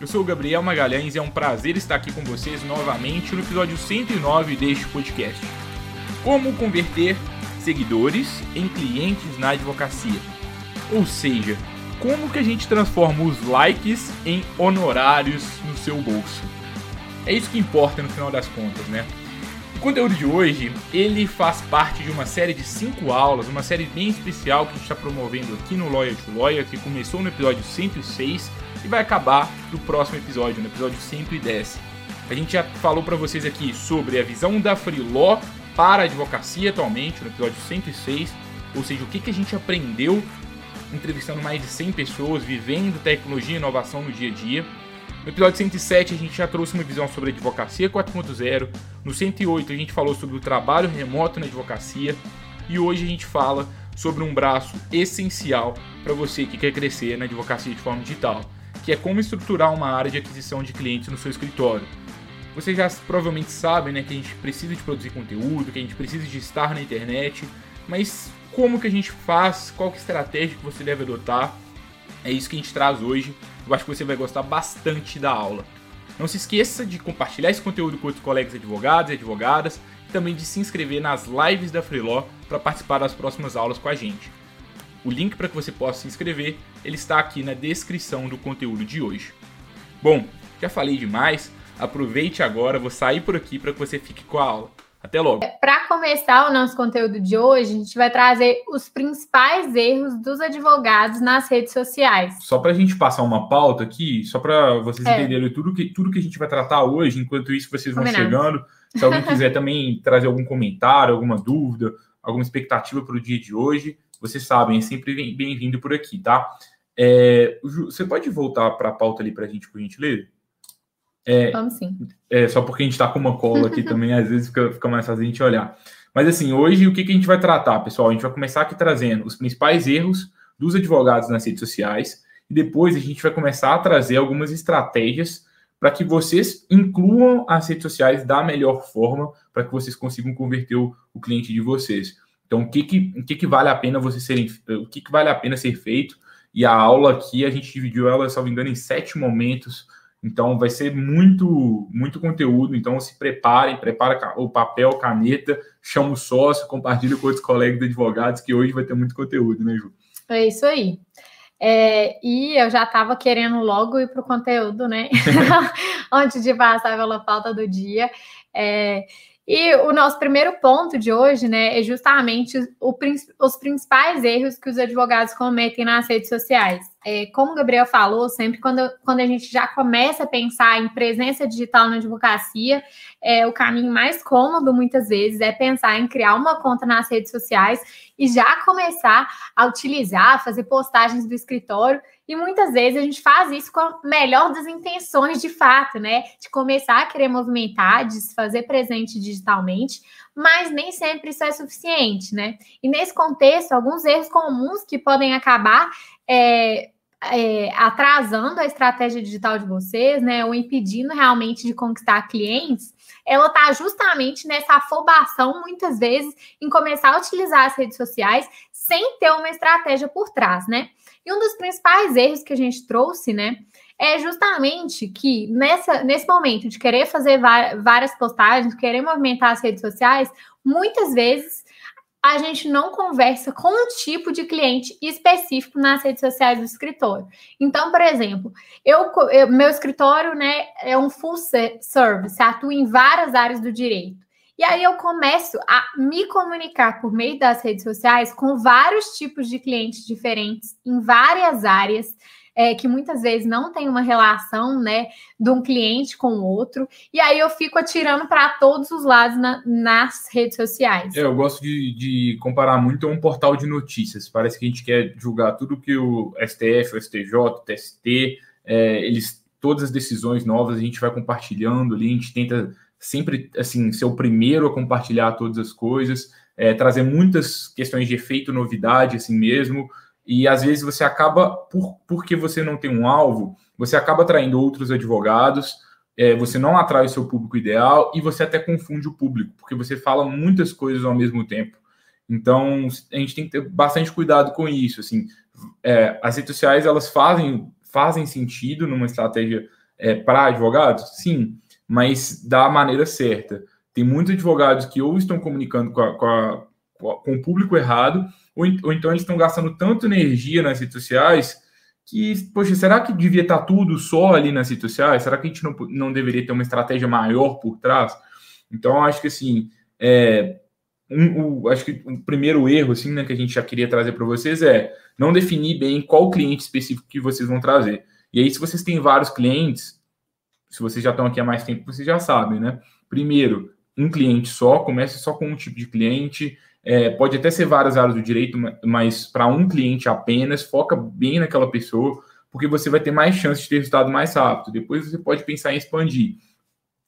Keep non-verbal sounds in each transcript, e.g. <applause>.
Eu sou o Gabriel Magalhães e é um prazer estar aqui com vocês novamente no episódio 109 deste podcast. Como converter seguidores em clientes na advocacia? Ou seja, como que a gente transforma os likes em honorários no seu bolso? É isso que importa no final das contas, né? O conteúdo de hoje, ele faz parte de uma série de cinco aulas, uma série bem especial que a gente está promovendo aqui no Lawyer to Lawyer, que começou no episódio 106 e vai acabar no próximo episódio, no episódio 110. A gente já falou para vocês aqui sobre a visão da Freeló para a advocacia atualmente, no episódio 106, ou seja, o que, que a gente aprendeu entrevistando mais de 100 pessoas, vivendo tecnologia e inovação no dia a dia. No episódio 107 a gente já trouxe uma visão sobre a advocacia 4.0. No 108 a gente falou sobre o trabalho remoto na advocacia. E hoje a gente fala sobre um braço essencial para você que quer crescer na advocacia de forma digital que é como estruturar uma área de aquisição de clientes no seu escritório. Vocês já provavelmente sabem né, que a gente precisa de produzir conteúdo, que a gente precisa de estar na internet, mas como que a gente faz, qual que é a estratégia que você deve adotar, é isso que a gente traz hoje. Eu acho que você vai gostar bastante da aula. Não se esqueça de compartilhar esse conteúdo com outros colegas advogados e advogadas e também de se inscrever nas lives da Freeló para participar das próximas aulas com a gente. O link para que você possa se inscrever, ele está aqui na descrição do conteúdo de hoje. Bom, já falei demais, aproveite agora, vou sair por aqui para que você fique com a aula. Até logo. Para começar o nosso conteúdo de hoje, a gente vai trazer os principais erros dos advogados nas redes sociais. Só para a gente passar uma pauta aqui, só para vocês é. entenderem tudo que, tudo que a gente vai tratar hoje, enquanto isso vocês vão Combinado. chegando. Se alguém quiser também trazer algum comentário, alguma dúvida, alguma expectativa para o dia de hoje, vocês sabem, é sempre bem-vindo por aqui, tá? É, você pode voltar para a pauta ali para a gente, por gentileza? É, Vamos sim. É, só porque a gente está com uma cola aqui <laughs> também, às vezes fica, fica, mais fácil a gente olhar. Mas assim, hoje o que, que a gente vai tratar, pessoal? A gente vai começar aqui trazendo os principais erros dos advogados nas redes sociais e depois a gente vai começar a trazer algumas estratégias para que vocês incluam as redes sociais da melhor forma para que vocês consigam converter o, o cliente de vocês. Então, o que que, o que, que vale a pena você serem, o que, que vale a pena ser feito? E a aula aqui a gente dividiu ela, se não me engano, em sete momentos. Então, vai ser muito, muito conteúdo. Então, se preparem, prepara o papel, caneta, chama o sócio, compartilha com outros colegas de advogados, que hoje vai ter muito conteúdo, né, Ju? É isso aí. É, e eu já estava querendo logo ir para o conteúdo, né? <laughs> <laughs> Antes de passar pela pauta do dia. É, e o nosso primeiro ponto de hoje, né, é justamente o, os principais erros que os advogados cometem nas redes sociais. É, como o Gabriel falou, sempre quando, quando a gente já começa a pensar em presença digital na advocacia, é, o caminho mais cômodo, muitas vezes, é pensar em criar uma conta nas redes sociais e já começar a utilizar, fazer postagens do escritório e muitas vezes a gente faz isso com a melhor das intenções de fato, né? De começar a querer movimentar, de se fazer presente digitalmente, mas nem sempre isso é suficiente, né? E nesse contexto, alguns erros comuns que podem acabar é, é, atrasando a estratégia digital de vocês, né? Ou impedindo realmente de conquistar clientes, ela está justamente nessa afobação, muitas vezes, em começar a utilizar as redes sociais sem ter uma estratégia por trás, né? E um dos principais erros que a gente trouxe, né, é justamente que nessa, nesse momento de querer fazer várias postagens, querer movimentar as redes sociais, muitas vezes a gente não conversa com um tipo de cliente específico nas redes sociais do escritório. Então, por exemplo, eu, eu meu escritório né, é um full service, atua em várias áreas do direito. E aí eu começo a me comunicar por meio das redes sociais com vários tipos de clientes diferentes, em várias áreas, é, que muitas vezes não tem uma relação, né, de um cliente com o outro. E aí eu fico atirando para todos os lados na, nas redes sociais. É, eu gosto de, de, comparar muito a um portal de notícias. Parece que a gente quer julgar tudo que o STF, o STJ, o TST, é, eles todas as decisões novas a gente vai compartilhando ali, a gente tenta sempre assim ser o primeiro a compartilhar todas as coisas, é, trazer muitas questões de efeito, novidade, assim mesmo. E às vezes você acaba, por, porque você não tem um alvo, você acaba atraindo outros advogados, é, você não atrai o seu público ideal e você até confunde o público, porque você fala muitas coisas ao mesmo tempo. Então, a gente tem que ter bastante cuidado com isso. Assim, é, as redes sociais elas fazem, fazem sentido numa estratégia é, para advogados, sim, mas da maneira certa. Tem muitos advogados que ou estão comunicando com, a, com, a, com o público errado, ou, então eles estão gastando tanto energia nas redes sociais que, poxa, será que devia estar tudo só ali nas redes sociais? Será que a gente não, não deveria ter uma estratégia maior por trás? Então, acho que assim, é, um, acho que o primeiro erro assim, né, que a gente já queria trazer para vocês é não definir bem qual cliente específico que vocês vão trazer. E aí, se vocês têm vários clientes, se vocês já estão aqui há mais tempo, vocês já sabem, né? Primeiro, um cliente só, comece só com um tipo de cliente, é, pode até ser várias áreas do direito, mas para um cliente apenas, foca bem naquela pessoa, porque você vai ter mais chance de ter resultado mais rápido. Depois você pode pensar em expandir.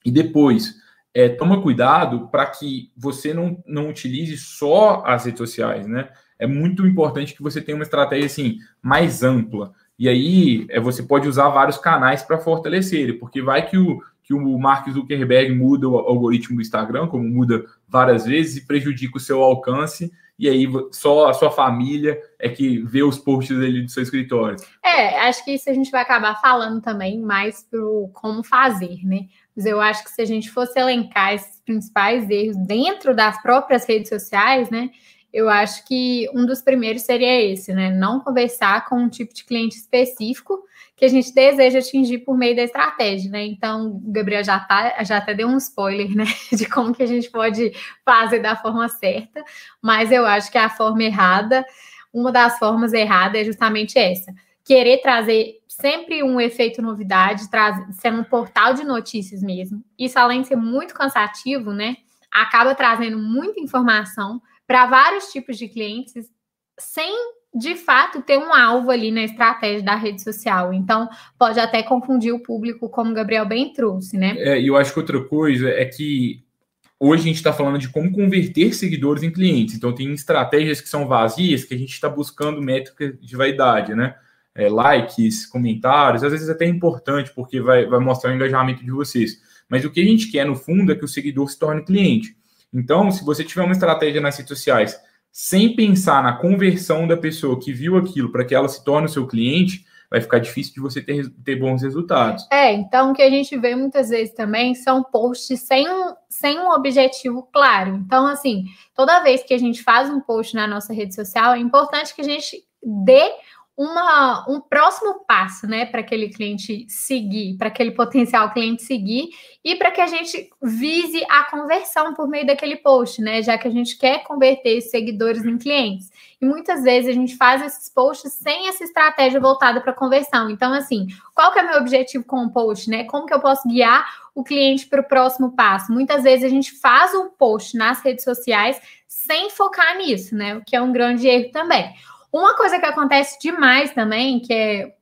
E depois, é, toma cuidado para que você não, não utilize só as redes sociais, né? É muito importante que você tenha uma estratégia assim mais ampla. E aí é, você pode usar vários canais para fortalecer ele, porque vai que o, que o Mark Zuckerberg muda o algoritmo do Instagram, como muda várias vezes, e prejudica o seu alcance, e aí só a sua família é que vê os posts dele do seu escritório. É, acho que isso a gente vai acabar falando também mais pro como fazer, né? Mas eu acho que se a gente fosse elencar esses principais erros dentro das próprias redes sociais, né? eu acho que um dos primeiros seria esse, né? Não conversar com um tipo de cliente específico que a gente deseja atingir por meio da estratégia, né? Então, o Gabriel já, tá, já até deu um spoiler, né? <laughs> De como que a gente pode fazer da forma certa, mas eu acho que a forma errada, uma das formas erradas é justamente essa. Querer trazer sempre um efeito novidade, trazer, sendo um portal de notícias mesmo. Isso, além de ser muito cansativo, né? Acaba trazendo muita informação para vários tipos de clientes sem de fato ter um alvo ali na estratégia da rede social. Então, pode até confundir o público, como o Gabriel bem trouxe, né? É, e eu acho que outra coisa é que hoje a gente está falando de como converter seguidores em clientes. Então, tem estratégias que são vazias, que a gente está buscando métricas de vaidade, né? É, likes, comentários, às vezes até é importante, porque vai, vai mostrar o engajamento de vocês. Mas o que a gente quer, no fundo, é que o seguidor se torne cliente. Então, se você tiver uma estratégia nas redes sociais sem pensar na conversão da pessoa que viu aquilo para que ela se torne o seu cliente, vai ficar difícil de você ter, ter bons resultados. É, então o que a gente vê muitas vezes também são posts sem um, sem um objetivo claro. Então, assim, toda vez que a gente faz um post na nossa rede social, é importante que a gente dê uma, um próximo passo, né, para aquele cliente seguir, para aquele potencial cliente seguir e para que a gente vise a conversão por meio daquele post, né, já que a gente quer converter seguidores em clientes. E muitas vezes a gente faz esses posts sem essa estratégia voltada para conversão. Então, assim, qual que é o meu objetivo com o post, né? Como que eu posso guiar o cliente para o próximo passo? Muitas vezes a gente faz um post nas redes sociais sem focar nisso, né? O que é um grande erro também. Uma coisa que acontece demais também, que é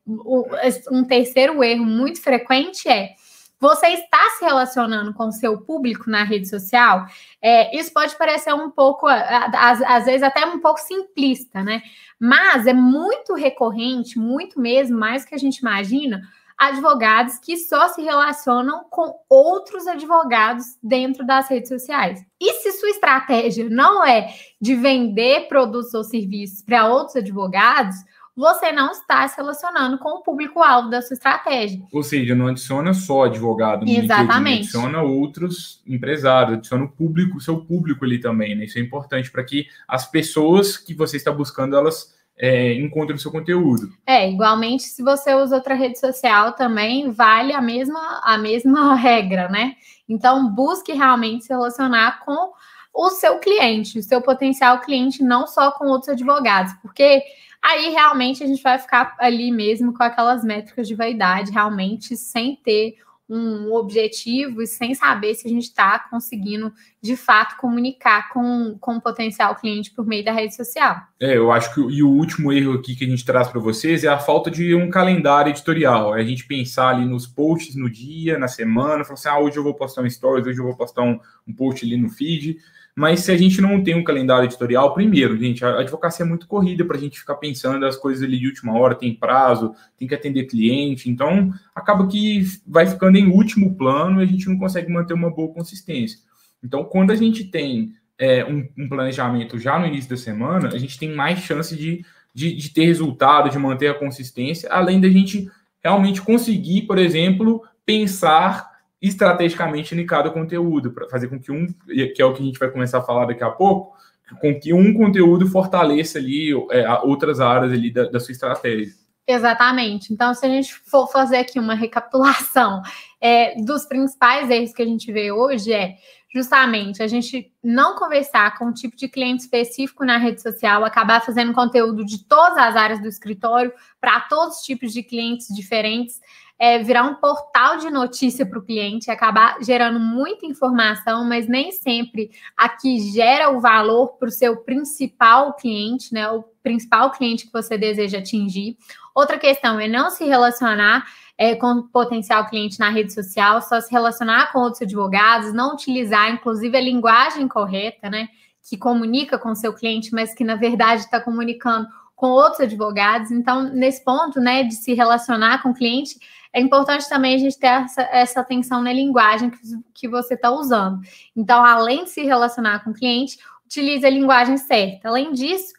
um terceiro erro muito frequente, é você está se relacionando com o seu público na rede social, é, isso pode parecer um pouco, às, às, vezes até um pouco simplista, né? Mas é muito recorrente, muito mesmo, mais do que a gente imagina, advogados que só se relacionam com outros advogados dentro das redes sociais. E se sua estratégia não é de vender produtos ou serviços para outros advogados, você não está se relacionando com o público-alvo da sua estratégia. Ou seja, não adiciona só advogado Exatamente. LinkedIn, adiciona outros empresários, adiciona o público, o seu público ali também, né? Isso é importante para que as pessoas que você está buscando, elas é, encontre no seu conteúdo. É, igualmente, se você usa outra rede social também, vale a mesma, a mesma <laughs> regra, né? Então, busque realmente se relacionar com o seu cliente, o seu potencial cliente, não só com outros advogados, porque aí realmente a gente vai ficar ali mesmo com aquelas métricas de vaidade, realmente sem ter um objetivo e sem saber se a gente está conseguindo, de fato, comunicar com, com o potencial cliente por meio da rede social. É, eu acho que e o último erro aqui que a gente traz para vocês é a falta de um calendário editorial. É a gente pensar ali nos posts no dia, na semana, falar assim, ah, hoje eu vou postar um stories, hoje eu vou postar um, um post ali no feed. Mas se a gente não tem um calendário editorial, primeiro, gente, a advocacia é muito corrida para a gente ficar pensando as coisas ali de última hora, tem prazo, tem que atender cliente, então acaba que vai ficando em último plano e a gente não consegue manter uma boa consistência. Então, quando a gente tem é, um, um, planejamento já no início da semana, a gente tem mais chance de, de, de ter resultado, de manter a consistência, além da gente realmente conseguir, por exemplo, pensar estrategicamente em cada conteúdo, para fazer com que um, que é o que a gente vai começar a falar daqui a pouco, com que um conteúdo fortaleça ali é, outras áreas ali da, da, sua estratégia. Exatamente. Então, se a gente for fazer aqui uma recapitulação <laughs> é, dos principais erros que a gente vê hoje, é justamente a gente não conversar com um tipo de cliente específico na rede social, acabar fazendo conteúdo de todas as áreas do escritório para todos os tipos de clientes diferentes é, virar um portal de notícia para o cliente, acabar gerando muita informação, mas nem sempre a que gera o valor para o seu principal cliente, né? O principal cliente que você deseja atingir. Outra questão é não se relacionar é, com potencial cliente na rede social, só se relacionar com outros advogados, não utilizar, inclusive, a linguagem correta, né? Que comunica com seu cliente, mas que na verdade está comunicando com outros advogados. Então, nesse ponto, né, de se relacionar com o cliente, é importante também a gente ter essa, essa atenção na linguagem que, que você está usando. Então, além de se relacionar com o cliente, utilize a linguagem certa. Além disso,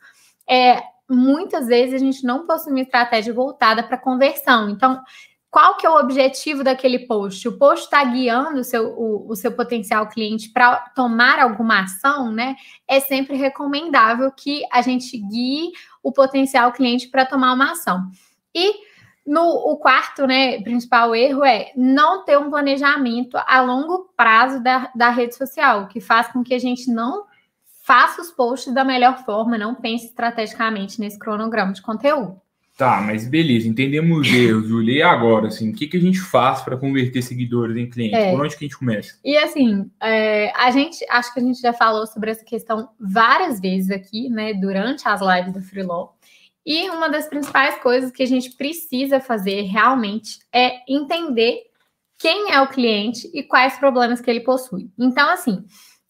é, muitas vezes a gente não possui uma estratégia voltada para conversão. Então, qual que é o objetivo daquele post? O post está guiando o seu, o, o seu potencial cliente para tomar alguma ação, né? É sempre recomendável que a gente guie o potencial cliente para tomar uma ação. E no, o quarto, né, principal erro é não ter um planejamento a longo prazo da, da rede social, que faz com que a gente não faça os posts da melhor forma, não pense estrategicamente nesse cronograma de conteúdo. Tá, mas beleza, entendemos os erros, Julia. E agora, assim, o que, que a gente faz para converter seguidores em clientes? É. Por onde que a gente começa? E assim, é, a gente, acho que a gente já falou sobre essa questão várias vezes aqui, né, durante as lives do Freelaw. E uma das principais coisas que a gente precisa fazer realmente é entender quem é o cliente e quais problemas que ele possui. Então, assim,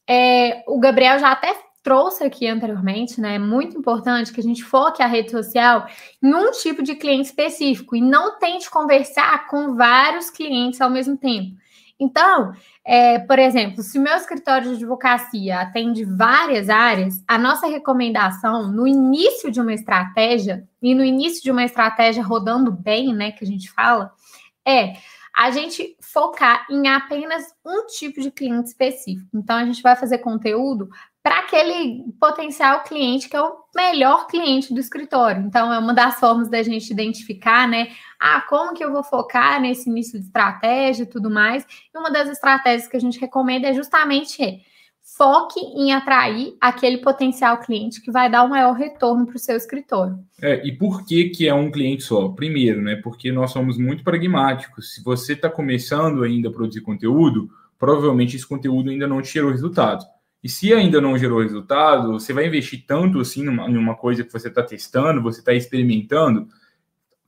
é, o Gabriel já até trouxe aqui anteriormente, né? É muito importante que a gente foque a rede social em um tipo de cliente específico e não tente conversar com vários clientes ao mesmo tempo. Então, é, por exemplo, se o meu escritório de advocacia atende várias áreas, a nossa recomendação no início de uma estratégia, e no início de uma estratégia rodando bem, né, que a gente fala, é a gente focar em apenas um tipo de cliente específico. Então, a gente vai fazer conteúdo para aquele potencial cliente que é o melhor cliente do escritório. Então, é uma das formas da gente identificar, né? Ah, como que eu vou focar nesse início de estratégia e tudo mais. E uma das estratégias que a gente recomenda é justamente foque em atrair aquele potencial cliente que vai dar o maior retorno para o seu escritório. É, e por que, que é um cliente só? Primeiro, né? Porque nós somos muito pragmáticos. Se você está começando ainda a produzir conteúdo, provavelmente esse conteúdo ainda não te gerou resultado. E se ainda não gerou resultado, você vai investir tanto assim numa, numa coisa que você está testando, você está experimentando,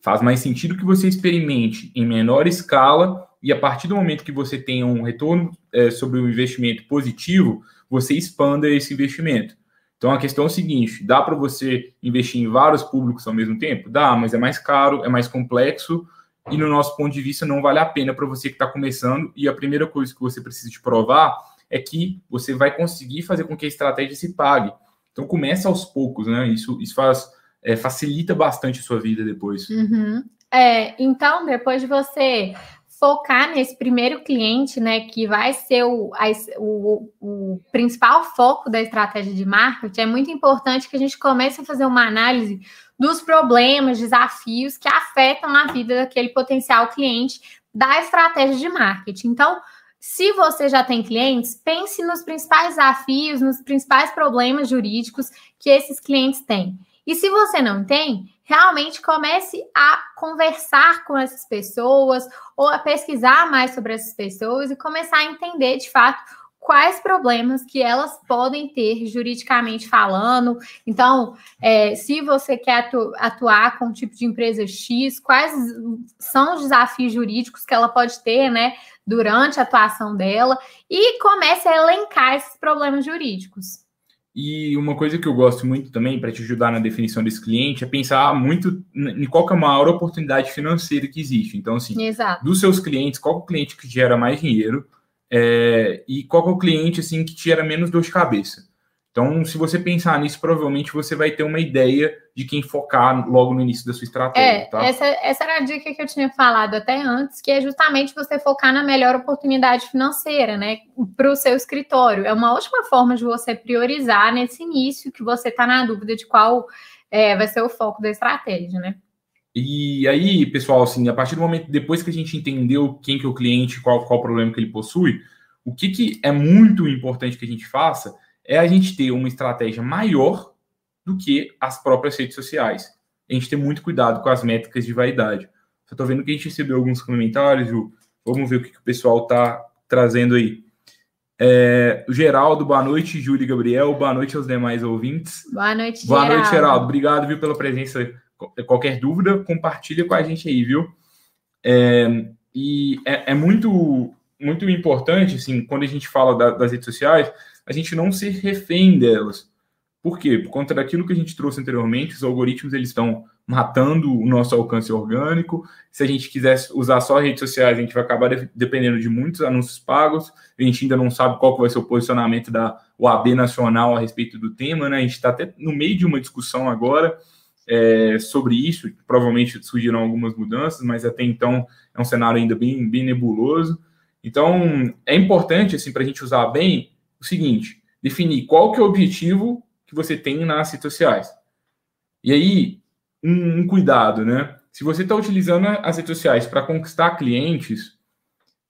faz mais sentido que você experimente em menor escala e a partir do momento que você tenha um retorno é, sobre o investimento positivo, você expanda esse investimento. Então a questão é o seguinte: dá para você investir em vários públicos ao mesmo tempo? Dá, mas é mais caro, é mais complexo e no nosso ponto de vista não vale a pena para você que está começando. E a primeira coisa que você precisa de provar é que você vai conseguir fazer com que a estratégia se pague. Então começa aos poucos, né? Isso, isso faz, é, facilita bastante a sua vida depois. Uhum. É, então, depois de você focar nesse primeiro cliente, né, que vai ser o, a, o, o, principal foco da estratégia de marketing, é muito importante que a gente comece a fazer uma análise dos problemas, desafios que afetam a vida daquele potencial cliente da estratégia de marketing. Então, se você já tem clientes, pense nos principais desafios, nos principais problemas jurídicos que esses clientes têm. E se você não tem, realmente comece a conversar com essas pessoas ou a pesquisar mais sobre essas pessoas e começar a entender de fato quais problemas que elas podem ter juridicamente falando. Então, é, se você quer atu atuar com um tipo de empresa X, quais são os desafios jurídicos que ela pode ter, né, durante a atuação dela, e comece a elencar esses problemas jurídicos. E uma coisa que eu gosto muito também para te ajudar na definição desse cliente é pensar muito em qual é a maior oportunidade financeira que existe. Então, assim, Exato. dos seus clientes, qual é o cliente que gera mais dinheiro é, e qual é o cliente assim que gera menos dor de cabeça. Então, se você pensar nisso, provavelmente você vai ter uma ideia de quem focar logo no início da sua estratégia. É, tá? essa, essa era a dica que eu tinha falado até antes, que é justamente você focar na melhor oportunidade financeira, né, para o seu escritório. É uma ótima forma de você priorizar nesse início que você está na dúvida de qual é, vai ser o foco da estratégia, né? E aí, pessoal, assim, a partir do momento depois que a gente entendeu quem que é o cliente, qual, qual o problema que ele possui, o que, que é muito importante que a gente faça é a gente ter uma estratégia maior do que as próprias redes sociais. A gente ter muito cuidado com as métricas de vaidade. Eu estou vendo que a gente recebeu alguns comentários, Ju. Vamos ver o que, que o pessoal está trazendo aí. É, Geraldo, boa noite, Júlia e Gabriel, boa noite aos demais ouvintes. Boa noite, Boa Geraldo. noite, Geraldo. Obrigado, viu, pela presença. Qualquer dúvida, compartilha com a gente aí, viu? É, e é, é, muito, muito importante, assim, quando a gente fala da, das redes sociais, a gente não ser refém delas. Por quê? Por conta daquilo que a gente trouxe anteriormente, os algoritmos eles estão matando o nosso alcance orgânico. Se a gente quiser usar só redes sociais, a gente vai acabar dependendo de muitos anúncios pagos. A gente ainda não sabe qual vai ser o posicionamento da OAB nacional a respeito do tema, né? A gente está até no meio de uma discussão agora é, sobre isso. Provavelmente surgirão algumas mudanças, mas até então é um cenário ainda bem, bem nebuloso. Então, é importante, assim, para a gente usar bem, o seguinte, definir qual que é o objetivo que você tem nas redes sociais. E aí, um, um cuidado, né? Se você está utilizando as redes sociais para conquistar clientes,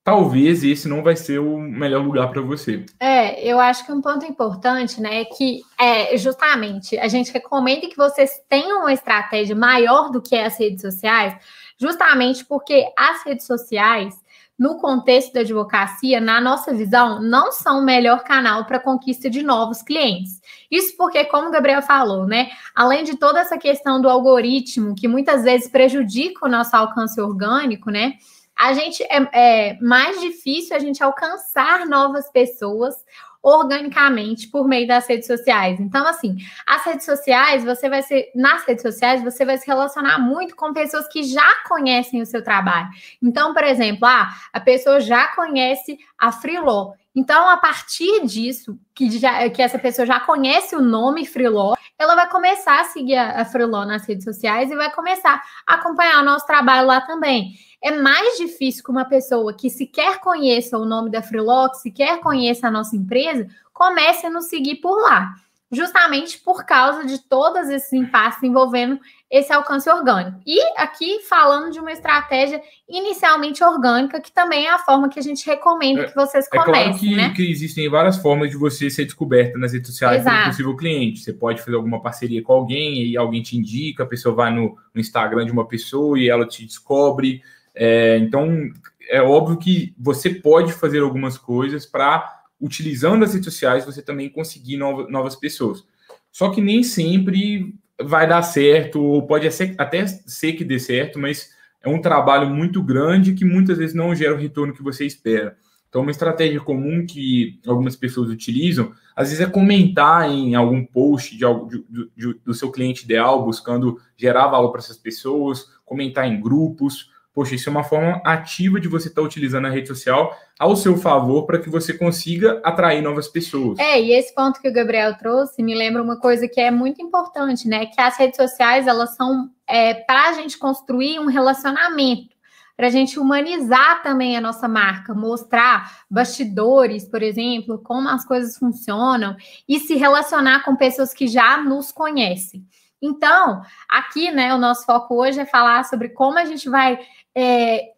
talvez esse não vai ser o melhor lugar para você. É, eu acho que um ponto importante, né, é que é justamente a gente recomenda que vocês tenham uma estratégia maior do que as redes sociais, justamente porque as redes sociais no contexto da advocacia, na nossa visão, não são o melhor canal para conquista de novos clientes. Isso porque, como o Gabriel falou, né? Além de toda essa questão do algoritmo, que muitas vezes prejudica o nosso alcance orgânico, né? A gente é, é mais difícil a gente alcançar novas pessoas organicamente por meio das redes sociais. Então, assim, as redes sociais, você vai ser, nas redes sociais, você vai se relacionar muito com pessoas que já conhecem o seu trabalho. Então, por exemplo, ah, a pessoa já conhece a Freeló. Então, a partir disso, que, já, que essa pessoa já conhece o nome Freeló, ela vai começar a seguir a, a nas redes sociais e vai começar a acompanhar o nosso trabalho lá também. É mais difícil que uma pessoa que sequer conheça o nome da Freeló, que sequer conheça a nossa empresa, comece a nos seguir por lá justamente por causa de todos esses impasses envolvendo esse alcance orgânico. E aqui falando de uma estratégia inicialmente orgânica, que também é a forma que a gente recomenda que vocês comecem. É claro que, né? que existem várias formas de você ser descoberta nas redes sociais Exato. como possível cliente. Você pode fazer alguma parceria com alguém e alguém te indica, a pessoa vai no, no Instagram de uma pessoa e ela te descobre. É, então, é óbvio que você pode fazer algumas coisas para utilizando as redes sociais, você também conseguir novas, novas pessoas. Só que nem sempre vai dar certo, ou pode até ser que dê certo, mas é um trabalho muito grande que muitas vezes não gera o retorno que você espera. Então, uma estratégia comum que algumas pessoas utilizam, às vezes é comentar em algum post de, de, de, do seu cliente ideal, buscando gerar valor para essas pessoas, comentar em grupos, Poxa, isso é uma forma ativa de você estar tá utilizando a rede social ao seu favor para que você consiga atrair novas pessoas. É, e esse ponto que o Gabriel trouxe me lembra uma coisa que é muito importante, né? Que as redes sociais, elas são é, para a gente construir um relacionamento para a gente humanizar também a nossa marca, mostrar bastidores, por exemplo, como as coisas funcionam e se relacionar com pessoas que já nos conhecem. Então, aqui, né, o nosso foco hoje é falar sobre como a gente vai é,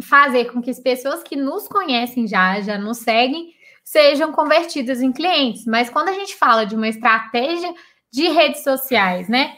fazer com que as pessoas que nos conhecem já, já nos seguem, sejam convertidas em clientes. Mas quando a gente fala de uma estratégia de redes sociais, né?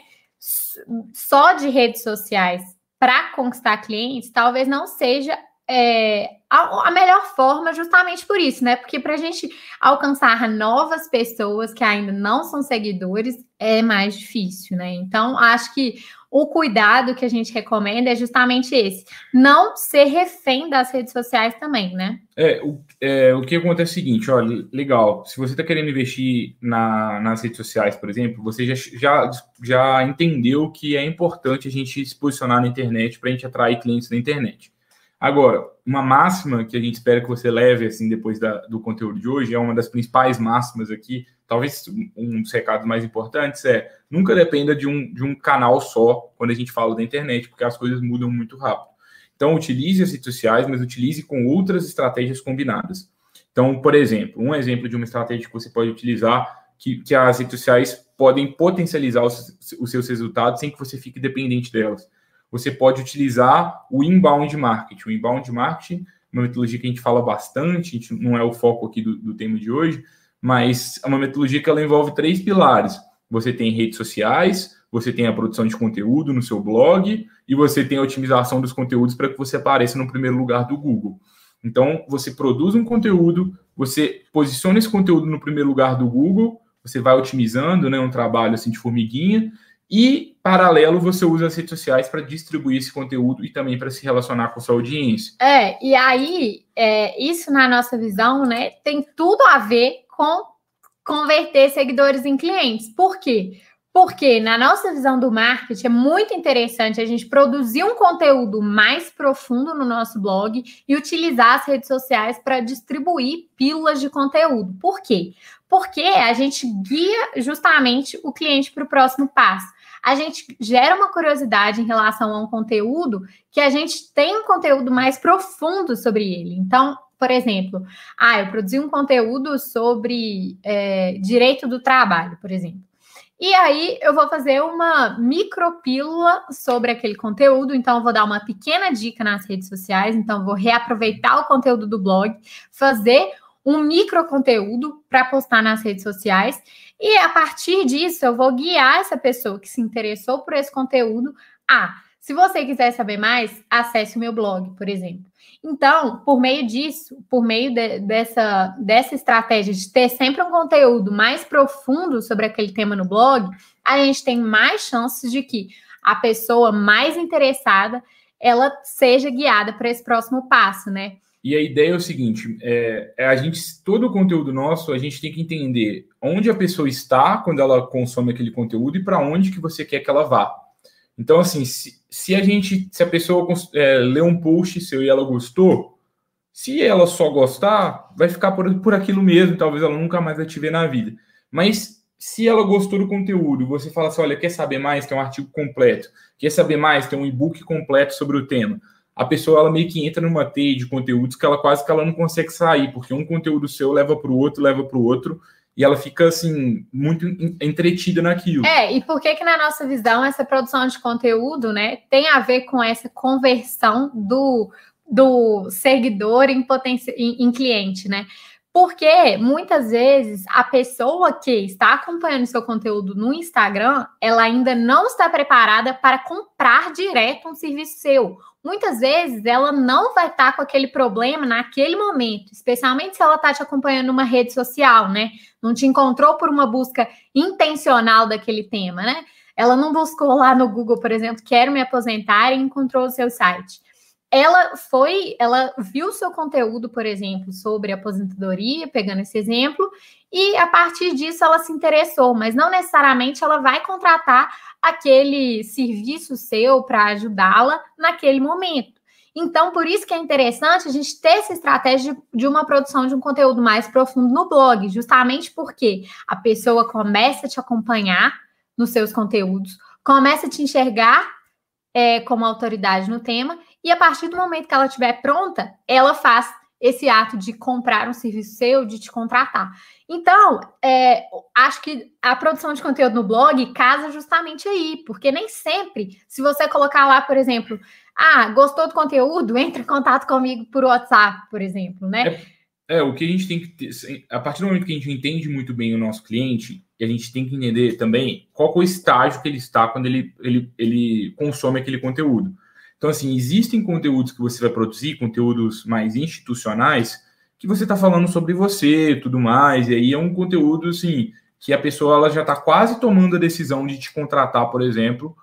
Só de redes sociais para conquistar clientes, talvez não seja é, a, a, melhor forma justamente por isso, né? Porque para a gente alcançar novas pessoas que ainda não são seguidores é mais difícil, né? Então, acho que o cuidado que a gente recomenda é justamente esse: não ser refém das redes sociais também, né? É, o, é, o que acontece é o seguinte: olha, legal, se você está querendo investir na, nas redes sociais, por exemplo, você já, já, já entendeu que é importante a gente se posicionar na internet para a gente atrair clientes na internet. Agora, uma máxima que a gente espera que você leve assim depois da, do conteúdo de hoje é uma das principais máximas aqui, talvez um dos recados mais importantes é nunca dependa de um, de um canal só quando a gente fala da internet, porque as coisas mudam muito rápido. Então, utilize as redes sociais, mas utilize com outras estratégias combinadas. Então, por exemplo, um exemplo de uma estratégia que você pode utilizar, que, que as redes sociais podem potencializar os, os seus resultados sem que você fique dependente delas você pode utilizar o inbound marketing. O inbound marketing, uma metodologia que a gente fala bastante, gente, não é o foco aqui do, do tema de hoje, mas é uma metodologia que ela envolve três pilares. Você tem redes sociais, você tem a produção de conteúdo no seu blog e você tem a otimização dos conteúdos para que você apareça no primeiro lugar do Google. Então, você produz um conteúdo, você posiciona esse conteúdo no primeiro lugar do Google, você vai otimizando, né, um trabalho assim de formiguinha, e, paralelo, você usa as redes sociais para distribuir esse conteúdo e também para se relacionar com sua audiência. É, e aí, é, isso na nossa visão, né, tem tudo a ver com converter seguidores em clientes. Por quê? Porque na nossa visão do marketing é muito interessante a gente produzir um conteúdo mais profundo no nosso blog e utilizar as redes sociais para distribuir pílulas de conteúdo. Por quê? Porque a gente guia justamente o cliente para o próximo passo. A gente gera uma curiosidade em relação a um conteúdo que a gente tem um conteúdo mais profundo sobre ele. Então, por exemplo, ah, eu produzi um conteúdo sobre é, direito do trabalho, por exemplo. E aí eu vou fazer uma micropílula sobre aquele conteúdo. Então, eu vou dar uma pequena dica nas redes sociais. Então, vou reaproveitar o conteúdo do blog, fazer um micro conteúdo para postar nas redes sociais. E a partir disso, eu vou guiar essa pessoa que se interessou por esse conteúdo a. Se você quiser saber mais, acesse o meu blog, por exemplo. Então, por meio disso, por meio de, dessa, dessa estratégia de ter sempre um conteúdo mais profundo sobre aquele tema no blog, a gente tem mais chances de que a pessoa mais interessada ela seja guiada para esse próximo passo, né? E a ideia é o seguinte: é, é, a gente, todo o conteúdo nosso, a gente tem que entender onde a pessoa está quando ela consome aquele conteúdo e para onde que você quer que ela vá. Então, assim, se, se a gente, se a pessoa é, lê um post seu e ela gostou, se ela só gostar, vai ficar por, por aquilo mesmo, talvez ela nunca mais vai te ver na vida. Mas se ela gostou do conteúdo, você fala assim: olha, quer saber mais? Tem um artigo completo. Quer saber mais? Tem um e-book completo sobre o tema. A pessoa ela meio que entra numa teia de conteúdos que ela quase que ela não consegue sair, porque um conteúdo seu leva para o outro, leva para o outro, e ela fica assim muito entretida naquilo. É, e por que que na nossa visão essa produção de conteúdo, né, tem a ver com essa conversão do, do seguidor em, em, em cliente, né? Porque muitas vezes a pessoa que está acompanhando seu conteúdo no Instagram, ela ainda não está preparada para comprar direto um serviço seu muitas vezes ela não vai estar tá com aquele problema naquele momento, especialmente se ela está te acompanhando numa rede social, né? Não te encontrou por uma busca intencional daquele tema, né? Ela não buscou lá no Google, por exemplo, quero me aposentar e encontrou o seu site. Ela foi, ela viu seu conteúdo, por exemplo, sobre aposentadoria, pegando esse exemplo, e a partir disso ela se interessou, mas não necessariamente ela vai contratar aquele serviço seu para ajudá-la naquele momento. Então, por isso que é interessante a gente ter essa estratégia de uma produção de um conteúdo mais profundo no blog, justamente porque a pessoa começa a te acompanhar nos seus conteúdos, começa a te enxergar é, como autoridade no tema, e a partir do momento que ela estiver pronta, ela faz esse ato de comprar um serviço seu, de te contratar. Então, é, acho que a produção de conteúdo no blog casa justamente aí, porque nem sempre, se você colocar lá, por exemplo, ah, gostou do conteúdo, <laughs> entre em contato comigo por WhatsApp, por exemplo, né? É, É, o que a gente tem que ter, a partir do momento que a gente entende muito bem o nosso cliente, a gente tem que entender também qual é o estágio que ele está quando ele, ele, ele consome aquele conteúdo. Então, assim, existem conteúdos que você vai produzir, conteúdos mais institucionais, que você está falando sobre você tudo mais, e aí é um conteúdo, assim, que a pessoa ela já está quase tomando a decisão de te contratar, por exemplo,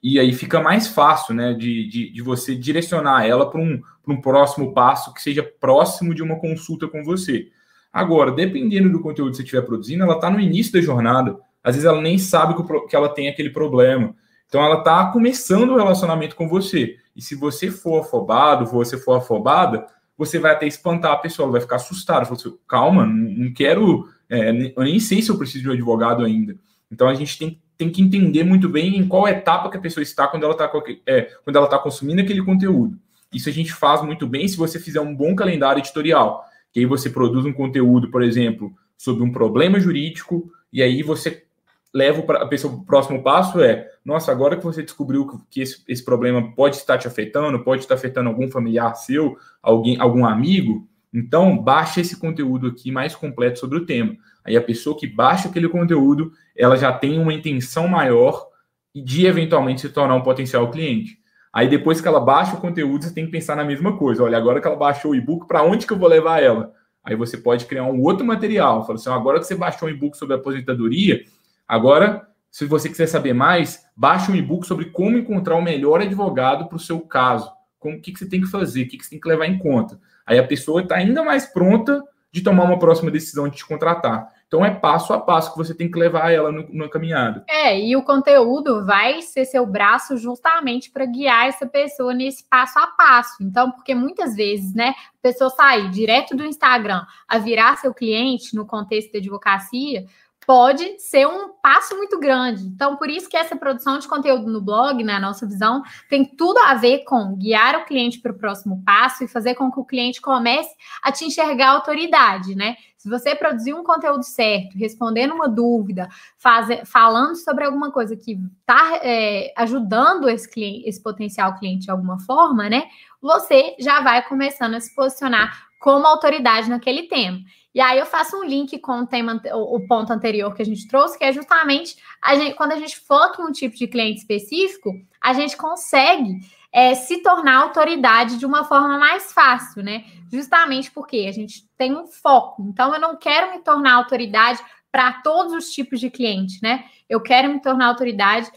e aí fica mais fácil, né, de, de, de você direcionar ela para um, um próximo passo que seja próximo de uma consulta com você. Agora, dependendo do conteúdo que você estiver produzindo, ela está no início da jornada. Às vezes ela nem sabe que ela tem aquele problema. Então ela está começando o relacionamento com você. E se você for afobado, você for afobada, você vai até espantar a pessoa, vai ficar assustada. Fala assim, calma, não quero. É, eu nem sei se eu preciso de um advogado ainda. Então a gente tem tem que entender muito bem em qual etapa que a pessoa está quando ela está é, quando ela está consumindo aquele conteúdo. Isso a gente faz muito bem se você fizer um bom calendário editorial. Que aí você produz um conteúdo, por exemplo, sobre um problema jurídico, e aí você leva a pessoa para o próximo passo é, nossa, agora que você descobriu que esse, esse problema pode estar te afetando, pode estar afetando algum familiar seu, alguém, algum amigo, então baixa esse conteúdo aqui mais completo sobre o tema. Aí a pessoa que baixa aquele conteúdo, ela já tem uma intenção maior de eventualmente se tornar um potencial cliente. Aí depois que ela baixa o conteúdo, você tem que pensar na mesma coisa. Olha, agora que ela baixou o e-book, para onde que eu vou levar ela? Aí você pode criar um outro material. Fala assim, agora que você baixou um e-book sobre aposentadoria, agora, se você quiser saber mais, baixe um e-book sobre como encontrar o melhor advogado para o seu caso. o que, que você tem que fazer, o que, que você tem que levar em conta. Aí a pessoa está ainda mais pronta de tomar uma próxima decisão de te contratar. Então é passo a passo que você tem que levar ela no, na caminhada. É, e o conteúdo vai ser seu braço justamente para guiar essa pessoa nesse passo a passo. Então, porque muitas vezes, né, a pessoa sair direto do Instagram a virar seu cliente no contexto da advocacia, pode ser um passo muito grande. Então, por isso que essa produção de conteúdo no blog, na né, nossa visão, tem tudo a ver com guiar o cliente para o próximo passo e fazer com que o cliente comece a te enxergar a autoridade, né? Se você produzir um conteúdo certo, respondendo uma dúvida, faz, falando sobre alguma coisa que está é, ajudando esse, cliente, esse potencial cliente de alguma forma, né? Você já vai começando a se posicionar como autoridade naquele tema. E aí eu faço um link com o tema, o, ponto anterior que a gente trouxe, que é justamente a gente, quando a gente foca em um tipo de cliente específico, a gente consegue é, se tornar autoridade de uma forma mais fácil, né? Justamente porque a gente tem um foco. Então, eu não quero me tornar autoridade para todos os tipos de cliente, né? Eu quero me tornar autoridade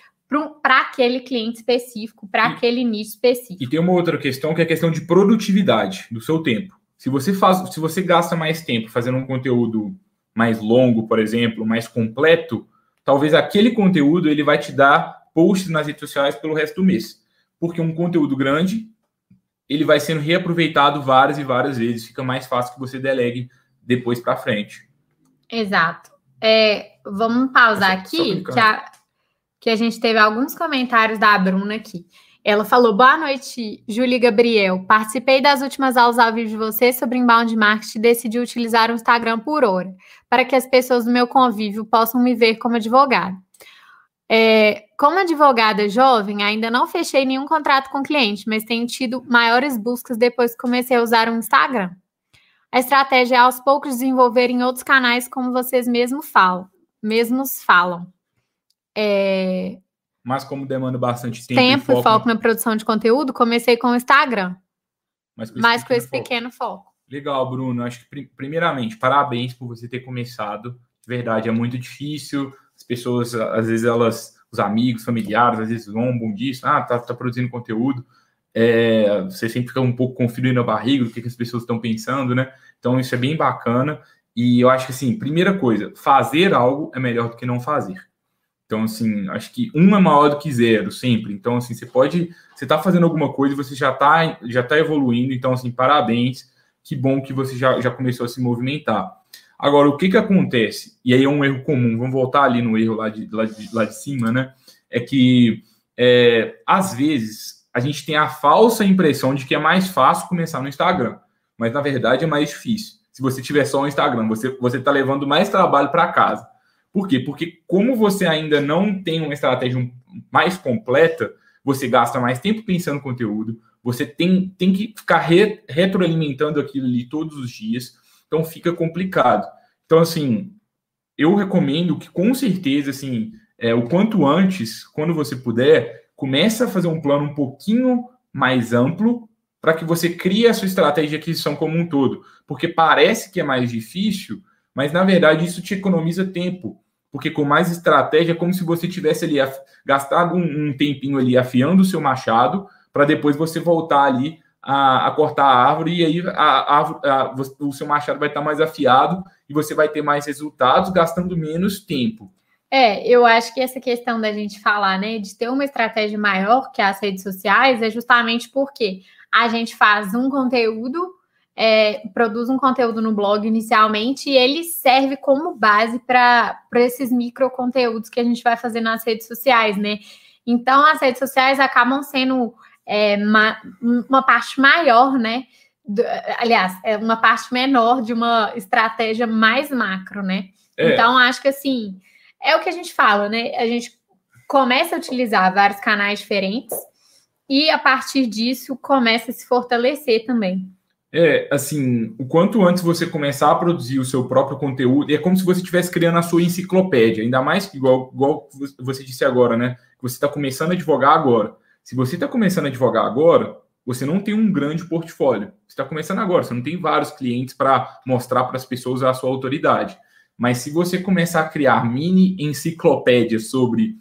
para aquele cliente específico, para aquele nicho específico. E tem uma outra questão que é a questão de produtividade do seu tempo. Se você faz, se você gasta mais tempo fazendo um conteúdo mais longo, por exemplo, mais completo, talvez aquele conteúdo ele vai te dar posts nas redes sociais pelo resto do mês. Porque um conteúdo grande, ele vai sendo reaproveitado várias e várias vezes, fica mais fácil que você delegue depois para frente. Exato. É, vamos pausar aqui, que a, que a gente teve alguns comentários da Bruna aqui. Ela falou: Boa noite, Júlia Gabriel. Participei das últimas aulas ao vivo de você sobre inbound marketing e decidi utilizar o Instagram por hora, para que as pessoas do meu convívio possam me ver como advogada. É, como advogada jovem, ainda não fechei nenhum contrato com cliente, mas tenho tido maiores buscas depois que comecei a usar o Instagram. A estratégia é aos poucos desenvolver em outros canais, como vocês mesmos falam. Mesmos falam. É, mas como demanda bastante tempo, tempo e foco, foco na produção de conteúdo, comecei com o Instagram. Mas com esse, mas pequeno, com esse foco. pequeno foco. Legal, Bruno. Acho que primeiramente, parabéns por você ter começado. De verdade, é muito difícil. As pessoas, às vezes, elas, os amigos, familiares, às vezes zombam disso. Ah, tá, tá produzindo conteúdo. É, você sempre fica um pouco com frio na barriga do que, que as pessoas estão pensando, né? Então, isso é bem bacana. E eu acho que, assim, primeira coisa, fazer algo é melhor do que não fazer. Então, assim, acho que um é maior do que zero, sempre. Então, assim, você pode. Você está fazendo alguma coisa, você já está já tá evoluindo. Então, assim, parabéns. Que bom que você já, já começou a se movimentar. Agora, o que, que acontece? E aí é um erro comum, vamos voltar ali no erro lá de, lá de, lá de cima, né? É que, é, às vezes, a gente tem a falsa impressão de que é mais fácil começar no Instagram. Mas, na verdade, é mais difícil. Se você tiver só o Instagram, você está levando mais trabalho para casa. Por quê? Porque como você ainda não tem uma estratégia mais completa, você gasta mais tempo pensando no conteúdo, você tem, tem que ficar re, retroalimentando aquilo ali todos os dias. então fica complicado. Então, assim, eu recomendo que com certeza, assim, é, o quanto antes, quando você puder, comece a fazer um plano um pouquinho mais amplo para que você crie a sua estratégia de aquisição como um todo. Porque parece que é mais difícil, mas na verdade isso te economiza tempo. Porque com mais estratégia é como se você tivesse ali gastado um, um tempinho ali afiando o seu machado para depois você voltar ali a, a, cortar a árvore e aí a, a, o seu machado vai estar mais afiado e você vai ter mais resultados gastando menos tempo. É, eu acho que essa questão da gente falar, né, de ter uma estratégia maior que as redes sociais é justamente porque a gente faz um conteúdo, é, produz um conteúdo no blog inicialmente e ele serve como base para esses micro conteúdos que a gente vai fazer nas redes sociais, né? Então, as redes sociais acabam sendo é, uma, uma parte maior, né? Do, aliás, é uma parte menor de uma estratégia mais macro, né? É. Então, acho que assim, é o que a gente fala, né? A gente começa a utilizar vários canais diferentes e a partir disso começa a se fortalecer também. É, assim, o quanto antes você começar a produzir o seu próprio conteúdo, é como se você estivesse criando a sua enciclopédia, ainda mais que, igual, igual você disse agora, né? Que você está começando a advogar agora. Se você está começando a advogar agora, você não tem um grande portfólio. Você está começando agora, você não tem vários clientes para mostrar para as pessoas a sua autoridade. Mas se você começar a criar mini enciclopédias sobre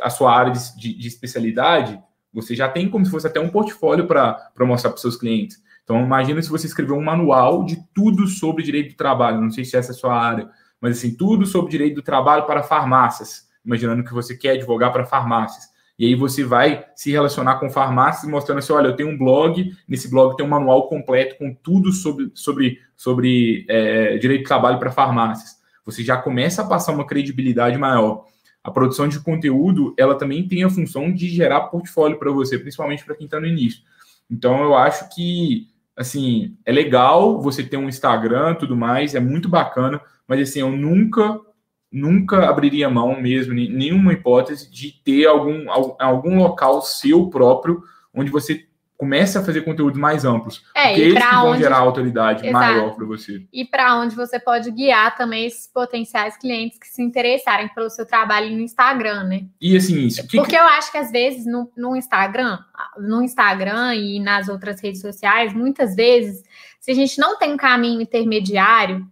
a sua área de, de especialidade, você já tem como se fosse até um portfólio para mostrar para os seus clientes. Então, imagina se você escrever um manual de tudo sobre direito do trabalho. Não sei se essa é a sua área, mas assim, tudo sobre direito do trabalho para farmácias. Imaginando que você quer advogar para farmácias. E aí você vai se relacionar com farmácias mostrando assim, olha, eu tenho um blog, nesse blog tem um manual completo com tudo sobre, sobre, sobre é, direito do trabalho para farmácias. Você já começa a passar uma credibilidade maior. A produção de conteúdo, ela também tem a função de gerar portfólio para você, principalmente para quem está no início. Então, eu acho que, assim, é legal você ter um Instagram tudo mais, é muito bacana, mas, assim, eu nunca nunca abriria mão mesmo, nenhuma hipótese de ter algum, algum local seu próprio onde você comece a fazer conteúdos mais amplos. É, porque eles vão onde... gerar autoridade Exato. maior para você. E para onde você pode guiar também esses potenciais clientes que se interessarem pelo seu trabalho no Instagram, né? E assim, isso. Que... Porque eu acho que às vezes no, no Instagram, no Instagram e nas outras redes sociais, muitas vezes, se a gente não tem um caminho intermediário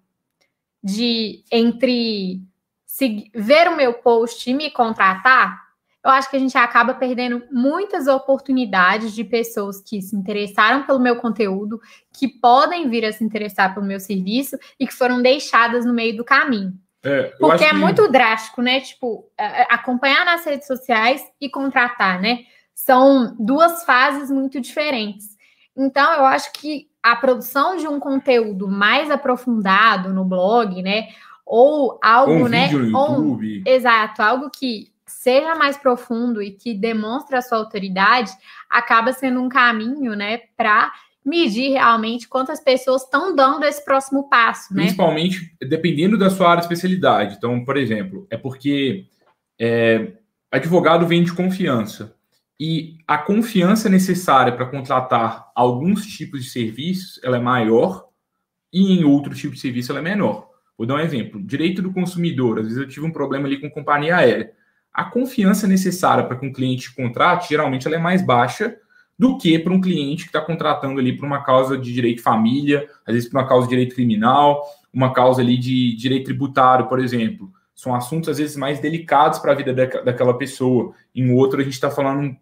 de entre se, ver o meu post e me contratar, eu acho que a gente acaba perdendo muitas oportunidades de pessoas que se interessaram pelo meu conteúdo, que podem vir a se interessar pelo meu serviço e que foram deixadas no meio do caminho. É, Porque é que... muito drástico, né? Tipo, acompanhar nas redes sociais e contratar, né? São duas fases muito diferentes. Então, eu acho que a produção de um conteúdo mais aprofundado no blog, né? Ou algo, um né? Vídeo no YouTube. Ou, exato, algo que seja mais profundo e que demonstre a sua autoridade, acaba sendo um caminho, né, para medir realmente quantas pessoas estão dando esse próximo passo, né? Principalmente dependendo da sua área de especialidade. Então, por exemplo, é porque é, advogado vem de confiança. E a confiança necessária para contratar alguns tipos de serviços, ela é maior e em outro tipo de serviço ela é menor. Vou dar um exemplo. Direito do consumidor. Às vezes eu tive um problema ali com companhia aérea a confiança necessária para que um cliente contrate, geralmente ela é mais baixa do que para um cliente que está contratando ali por uma causa de direito de família, às vezes por uma causa de direito criminal, uma causa ali de direito tributário, por exemplo. São assuntos, às vezes, mais delicados para a vida daquela pessoa. Em outro, a gente está falando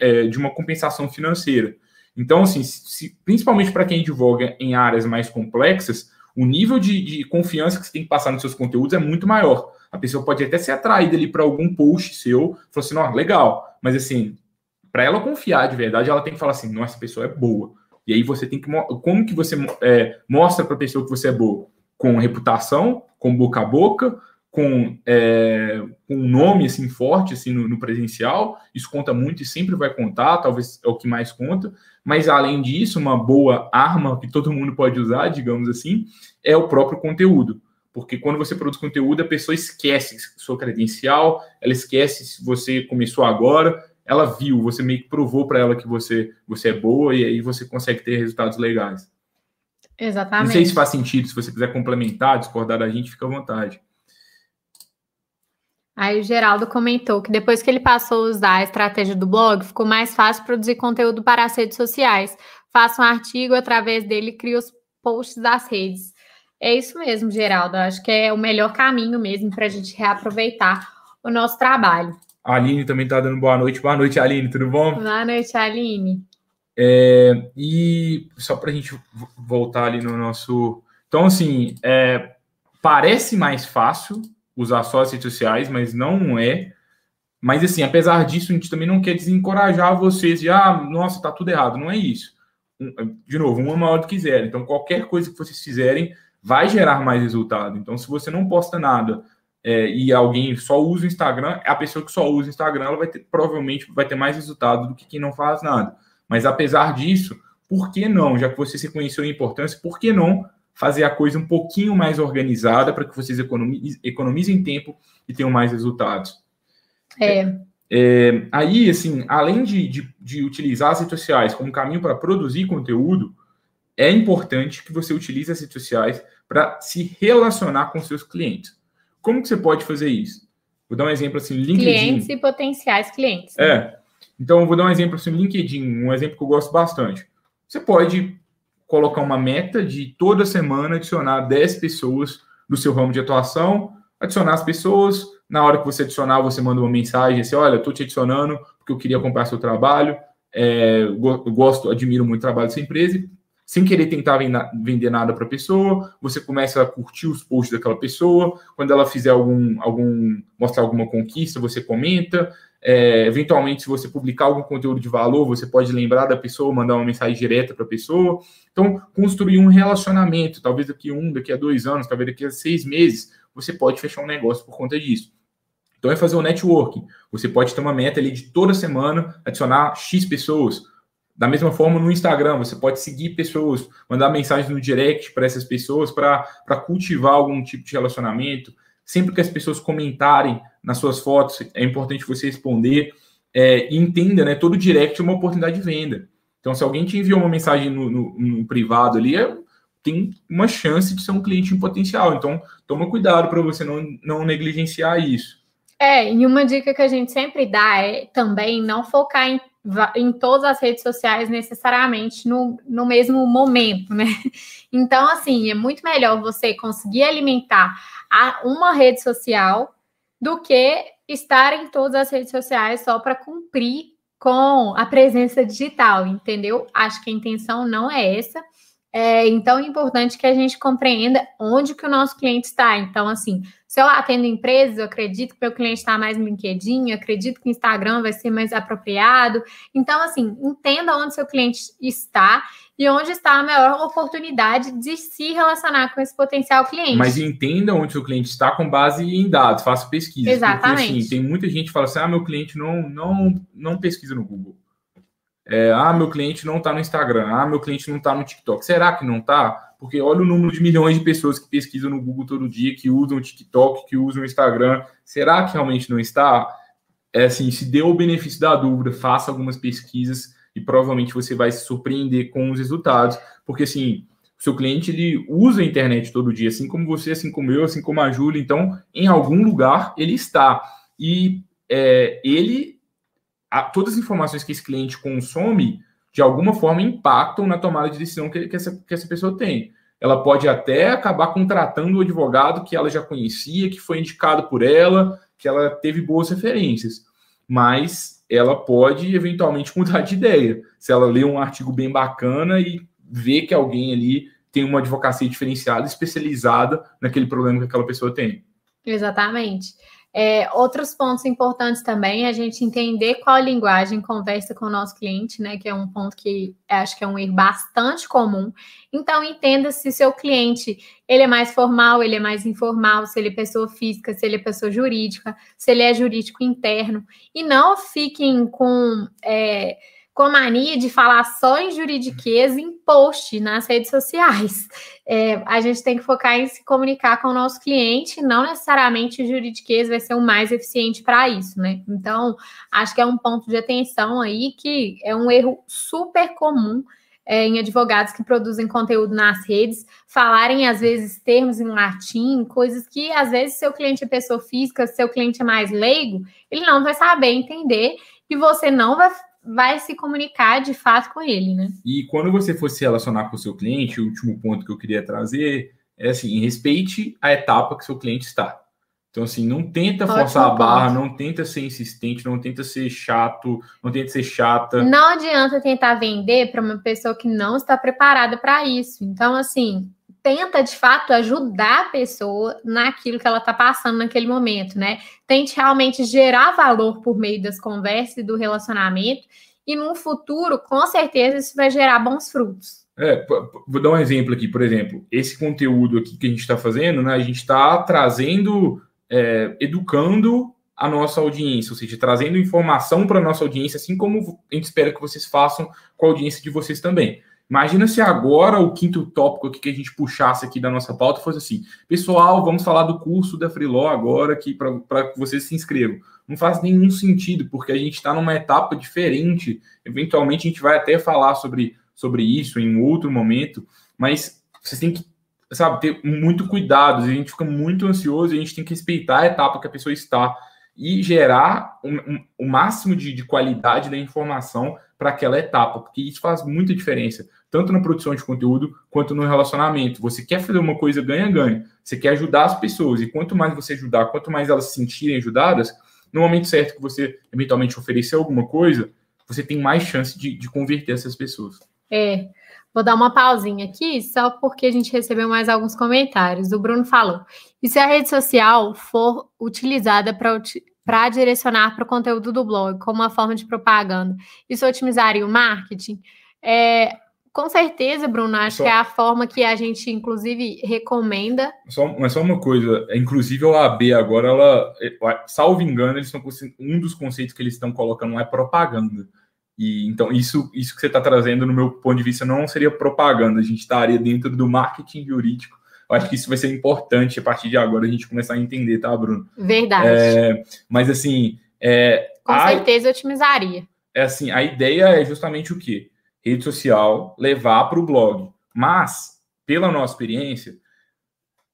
é, de uma compensação financeira. Então, assim, se, principalmente para quem advoga em áreas mais complexas, o nível de, de confiança que você tem que passar nos seus conteúdos é muito maior. A pessoa pode até ser atraída ali para algum post seu, falou assim, não, legal, mas assim, para ela confiar de verdade, ela tem que falar assim, nossa, essa pessoa é boa. E aí você tem que como que você é, mostra para a pessoa que você é boa? Com reputação, com boca a boca, com, é, com um nome assim forte assim no, no, presencial, isso conta muito e sempre vai contar, talvez é o que mais conta. Mas além disso, uma boa arma que todo mundo pode usar, digamos assim, é o próprio conteúdo. Porque quando você produz conteúdo, a pessoa esquece sua credencial, ela esquece se você começou agora, ela viu, você meio que provou para ela que você, você é boa e aí você consegue ter resultados legais. Exatamente. Não sei se faz sentido, se você quiser complementar, discordar da gente, fica à vontade. Aí o Geraldo comentou que depois que ele passou a usar a estratégia do blog, ficou mais fácil produzir conteúdo para as redes sociais. Faça um artigo através dele, cria os posts das redes. É isso mesmo, Geraldo. Acho que é o melhor caminho mesmo para a gente reaproveitar o nosso trabalho. A Aline também está dando boa noite. Boa noite, Aline, tudo bom? Boa noite, Aline. É, e só para a gente voltar ali no nosso. Então, assim, é, parece mais fácil usar só as redes sociais, mas não é. Mas, assim, apesar disso, a gente também não quer desencorajar vocês de, ah, nossa, tá tudo errado. Não é isso. De novo, uma maior do que zero. Então, qualquer coisa que vocês fizerem vai gerar mais resultado. Então, se você não posta nada é, e alguém só usa o Instagram, a pessoa que só usa o Instagram, ela vai ter, provavelmente vai ter mais resultado do que quem não faz nada. Mas apesar disso, por que não? Já que você se conheceu a importância, por que não fazer a coisa um pouquinho mais organizada para que vocês economizem, economizem tempo e tenham mais resultados? É. é aí, assim, além de, de, de utilizar as redes sociais como caminho para produzir conteúdo, é importante que você utilize as redes sociais para se relacionar com seus clientes. Como que você pode fazer isso? Vou dar um exemplo assim, LinkedIn. Clientes e potenciais clientes. Né? É. Então, vou dar um exemplo assim, LinkedIn, um exemplo que eu gosto bastante. Você pode colocar uma meta de toda semana adicionar 10 pessoas do seu ramo de atuação, adicionar as pessoas, na hora que você adicionar, você manda uma mensagem assim, olha, estou te adicionando porque eu queria comprar seu trabalho, é, gosto, admiro muito o trabalho dessa empresa sem querer tentar vender nada para a pessoa, você começa a curtir os posts daquela pessoa, quando ela fizer algum, algum mostrar alguma conquista, você comenta, é, eventualmente, se você publicar algum conteúdo de valor, você pode lembrar da pessoa, mandar uma mensagem direta para a pessoa. Então, construir um relacionamento, talvez daqui a um, daqui a dois anos, talvez daqui a seis meses, você pode fechar um negócio por conta disso. Então, é fazer um networking. Você pode ter uma meta ali de toda semana adicionar X pessoas. Da mesma forma, no Instagram, você pode seguir pessoas, mandar mensagem no direct para essas pessoas para cultivar algum tipo de relacionamento. Sempre que as pessoas comentarem nas suas fotos, é importante você responder. É, e entenda, né? Todo direct é uma oportunidade de venda. Então, se alguém te enviou uma mensagem no, no, no privado ali, é, tem uma chance de ser um cliente em potencial. Então, toma cuidado para você não, não negligenciar isso. É, e uma dica que a gente sempre dá é também não focar em em todas as redes sociais necessariamente no, no mesmo momento, né? <laughs> Então, assim, é muito melhor você conseguir alimentar a, uma rede social do que estar em todas as redes sociais só para cumprir com a presença digital, entendeu? Acho que a intenção não é essa. É, então, é importante que a gente compreenda onde que o nosso cliente está. Então, assim, se eu atendo empresas, eu acredito que meu cliente está mais no LinkedIn, acredito que o Instagram vai ser mais apropriado. Então, assim, entenda onde seu cliente está e onde está a maior oportunidade de se relacionar com esse potencial cliente. Mas entenda onde seu cliente está com base em dados, faça pesquisa. Exatamente. Porque, assim, tem muita gente que fala assim, ah, meu cliente não, não, não pesquisa no Google. É, ah, meu cliente não está no Instagram. Ah, meu cliente não está no TikTok. Será que não está? Porque olha o número de milhões de pessoas que pesquisam no Google todo dia, que usam o TikTok, que usam o Instagram. Será que realmente não está? É assim, se dê o benefício da dúvida, faça algumas pesquisas e provavelmente você vai se surpreender com os resultados, porque assim, o seu cliente ele usa a internet todo dia, assim como você, assim como eu, assim como a Júlia, então em algum lugar ele está. E é, ele, a, todas as informações que esse cliente consome, de alguma forma impactam na tomada de decisão que, que, essa, que essa pessoa tem. Ela pode até acabar contratando o advogado que ela já conhecia, que foi indicado por ela, que ela teve boas referências. Mas ela pode eventualmente <laughs> mudar de ideia. Se ela lê um artigo bem bacana e vê que alguém ali tem uma advocacia diferenciada, especializada naquele problema que aquela pessoa tem. Exatamente. É, outros pontos importantes também é a gente entender qual linguagem conversa com o nosso cliente, né? Que é um ponto que acho que é um erro bastante comum. Então, entenda se seu cliente ele é mais formal, ele é mais informal, se ele é pessoa física, se ele é pessoa jurídica, se ele é jurídico interno. E não fiquem com. É, com mania de falar só em juridiquês em post nas redes sociais. É, a gente tem que focar em se comunicar com o nosso cliente, não necessariamente o juridiquês vai ser o mais eficiente para isso, né? Então, acho que é um ponto de atenção aí que é um erro super comum é, em advogados que produzem conteúdo nas redes, falarem às vezes termos em latim, coisas que às vezes seu cliente é pessoa física, seu cliente é mais leigo, ele não vai saber entender e você não vai, vai se comunicar de fato com ele, né? E quando você for se relacionar com o seu cliente, o último ponto que eu queria trazer é assim, respeite a etapa que seu cliente está. Então, assim, não tenta Ótimo forçar a barra, ponto. não tenta ser insistente, não tenta ser chato, não tenta ser chata. Não adianta tentar vender para uma pessoa que não está preparada para isso. Então, assim, tenta de fato ajudar a pessoa naquilo que ela está passando naquele momento, né? Tente realmente gerar valor por meio das conversas e do relacionamento, e no futuro, com certeza, isso vai gerar bons frutos. É, vou dar um exemplo aqui, por exemplo, esse conteúdo aqui que a gente está fazendo, né? A gente está trazendo é, educando a nossa audiência, ou seja, trazendo informação para a nossa audiência, assim como a gente espera que vocês façam com a audiência de vocês também. Imagina se agora o quinto tópico aqui que a gente puxasse aqui da nossa pauta fosse assim: pessoal, vamos falar do curso da Freeló agora aqui para que vocês se inscrevam. Não faz nenhum sentido, porque a gente está numa etapa diferente. Eventualmente a gente vai até falar sobre, sobre isso em outro momento, mas vocês têm que sabe, ter muito cuidado. A gente fica muito ansioso e a gente tem que respeitar a etapa que a pessoa está e gerar o um, um, máximo de, de, qualidade da informação para aquela etapa, porque isso faz muita diferença, tanto na produção de conteúdo quanto no relacionamento. Você quer fazer uma coisa ganha-ganha, você quer ajudar as pessoas, e quanto mais você ajudar, quanto mais elas se sentirem ajudadas, no momento certo que você eventualmente oferecer alguma coisa, você tem mais chance de, de converter essas pessoas. É, Vou dar uma pausinha aqui, só porque a gente recebeu mais alguns comentários. O Bruno falou: e se a rede social for utilizada para direcionar para o conteúdo do blog como uma forma de propaganda, isso otimizaria o marketing? É, com certeza, Bruno, acho só, que é a forma que a gente, inclusive, recomenda. Só, mas só uma coisa, inclusive a OAB agora, ela, salvo engano, eles estão um dos conceitos que eles estão colocando lá é propaganda. E então isso, isso que você está trazendo, no meu ponto de vista, não seria propaganda. A gente estaria dentro do marketing jurídico. Eu acho que isso vai ser importante a partir de agora a gente começar a entender, tá, Bruno? Verdade. É, mas assim, é, com a, certeza otimizaria. É assim, a ideia é justamente o quê? Rede social levar para o blog. Mas, pela nossa experiência,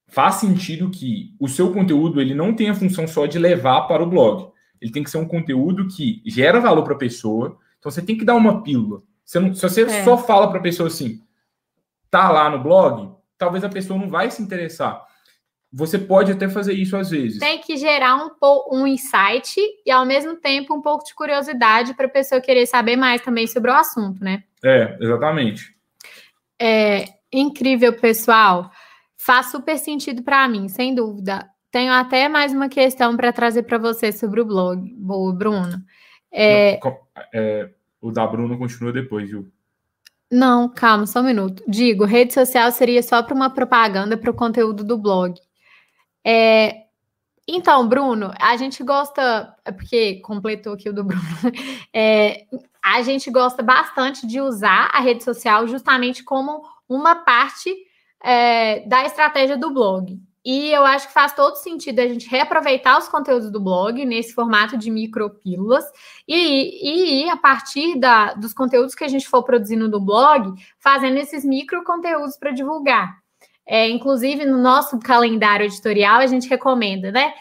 faz sentido que o seu conteúdo ele não tenha a função só de levar para o blog. Ele tem que ser um conteúdo que gera valor para a pessoa, então você tem que dar uma pílula. Você não, se você é. só fala para a pessoa assim, tá lá no blog, talvez a pessoa não vai se interessar. Você pode até fazer isso às vezes. Tem que gerar um, um insight e, ao mesmo tempo, um pouco de curiosidade para a pessoa querer saber mais também sobre o assunto, né? É, exatamente. É incrível, pessoal. Faz super sentido para mim, sem dúvida. Tenho até mais uma questão para trazer para você sobre o blog, boa, Bruno. É... é, o da Bruna continua depois, viu? Não, calma, só um minuto. Digo, rede social seria só para uma propaganda para o conteúdo do blog. É, então, Bruno, a gente gosta, é porque completou aqui o do <laughs> Bruno, é, a gente gosta bastante de usar a rede social justamente como uma parte é, da estratégia do blog. E eu acho que faz todo sentido a gente reaproveitar os conteúdos do blog nesse formato de micropílulas e, e a partir da, dos conteúdos que a gente for produzindo do blog, fazendo esses micro conteúdos para divulgar. É, inclusive, no nosso calendário editorial, a gente recomenda, né?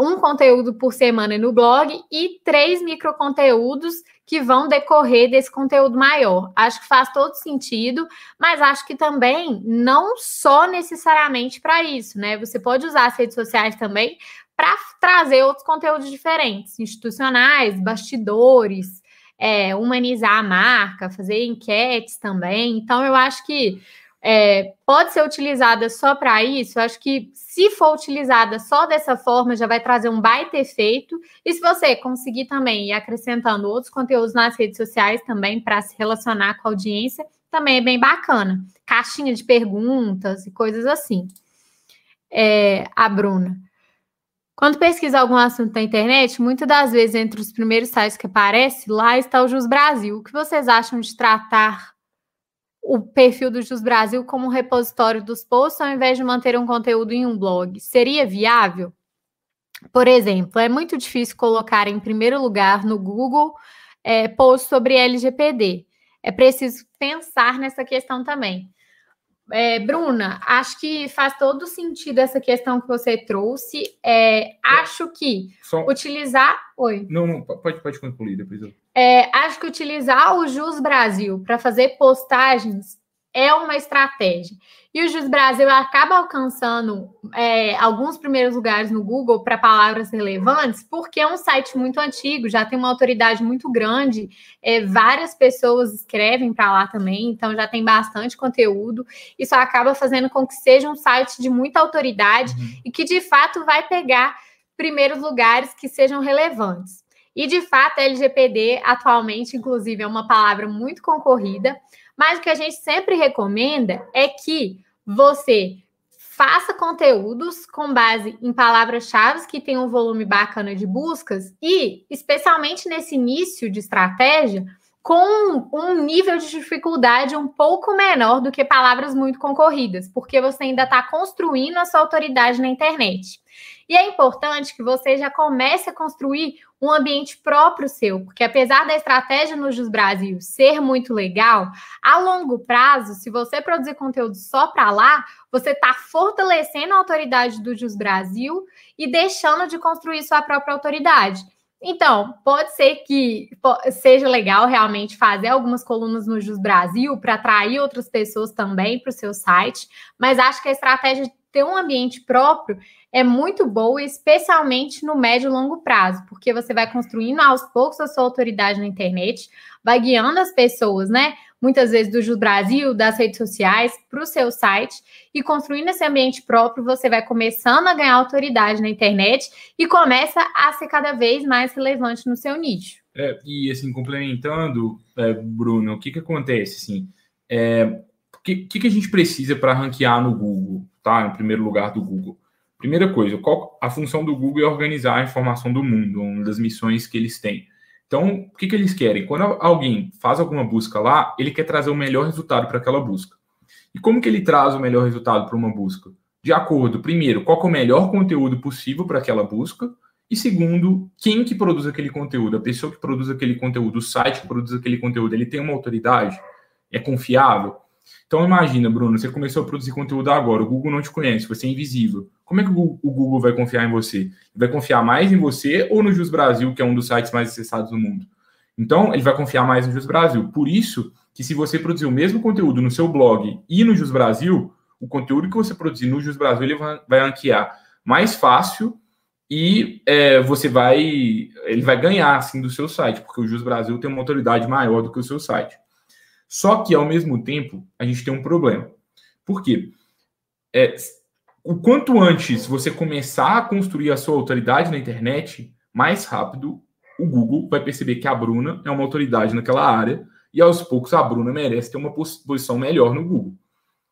Um conteúdo por semana no blog e três micro conteúdos que vão decorrer desse conteúdo maior. Acho que faz todo sentido, mas acho que também não só necessariamente para isso, né? Você pode usar as redes sociais também para trazer outros conteúdos diferentes, institucionais, bastidores, é, humanizar a marca, fazer enquetes também. Então, eu acho que é, pode ser utilizada só para isso. Acho que se for utilizada só dessa forma, já vai trazer um baita efeito. E se você conseguir também ir acrescentando outros conteúdos nas redes sociais também para se relacionar com a audiência, também é bem bacana. Caixinha de perguntas e coisas assim. É, a Bruna. Quando pesquisa algum assunto na internet, muitas das vezes entre os primeiros sites que aparece, lá está o Jus Brasil. O que vocês acham de tratar o perfil do Jus Brasil como um repositório dos posts ao invés de manter um conteúdo em um blog? Seria viável? Por exemplo, é muito difícil colocar em primeiro lugar no Google é, posts sobre LGPD. é preciso pensar nessa questão também. É, Bruna, acho que faz todo sentido essa questão que você trouxe. É, acho que Só... utilizar. Oi. Não, não, pode, pode concluir depois. Eu... É, acho que utilizar o Jus Brasil para fazer postagens é uma estratégia. E o Jus Brasil acaba alcançando é, alguns primeiros lugares no Google para palavras relevantes, porque é um site muito antigo, já tem uma autoridade muito grande, é, várias pessoas escrevem para lá também, então já tem bastante conteúdo. Isso acaba fazendo com que seja um site de muita autoridade uhum. e que de fato vai pegar primeiros lugares que sejam relevantes. E de fato, LGPD atualmente, inclusive, é uma palavra muito concorrida. Mas o que a gente sempre recomenda é que você faça conteúdos com base em palavras-chave que tenham um volume bacana de buscas e, especialmente nesse início de estratégia, com um nível de dificuldade um pouco menor do que palavras muito concorridas, porque você ainda está construindo a sua autoridade na internet. E é importante que você já comece a construir um ambiente próprio seu, porque apesar da estratégia no Jus Brasil ser muito legal, a longo prazo, se você produzir conteúdo só para lá, você está fortalecendo a autoridade do Jus Brasil e deixando de construir sua própria autoridade. Então, pode ser que seja legal realmente fazer algumas colunas no Jus Brasil para atrair outras pessoas também para o seu site, mas acho que a estratégia ter um ambiente próprio é muito boa, especialmente no médio e longo prazo, porque você vai construindo aos poucos a sua autoridade na internet, vai guiando as pessoas, né? Muitas vezes do Brasil, das redes sociais, para o seu site, e construindo esse ambiente próprio, você vai começando a ganhar autoridade na internet e começa a ser cada vez mais relevante no seu nicho. É, e assim, complementando, é, Bruno, o que, que acontece? Assim, é, o que, que, que a gente precisa para ranquear no Google, tá? Em primeiro lugar do Google? Primeira coisa, qual a função do Google é organizar a informação do mundo, uma das missões que eles têm. Então, o que, que eles querem? Quando alguém faz alguma busca lá, ele quer trazer o melhor resultado para aquela busca. E como que ele traz o melhor resultado para uma busca? De acordo, primeiro, qual é o melhor conteúdo possível para aquela busca, e segundo, quem que produz aquele conteúdo? A pessoa que produz aquele conteúdo, o site que produz aquele conteúdo, ele tem uma autoridade? É confiável? Então imagina, Bruno, você começou a produzir conteúdo agora, o Google não te conhece, você é invisível. Como é que o Google vai confiar em você? Vai confiar mais em você ou no Jus Brasil, que é um dos sites mais acessados do mundo? Então, ele vai confiar mais no Jus Brasil. Por isso que se você produzir o mesmo conteúdo no seu blog e no Jus Brasil, o conteúdo que você produzir no Jus Brasil, ele vai, ranquear mais fácil e é, você vai ele vai ganhar assim do seu site, porque o Jus Brasil tem uma autoridade maior do que o seu site. Só que, ao mesmo tempo, a gente tem um problema. Por quê? É, o quanto antes você começar a construir a sua autoridade na internet, mais rápido o Google vai perceber que a Bruna é uma autoridade naquela área e aos poucos a Bruna merece ter uma posição melhor no Google.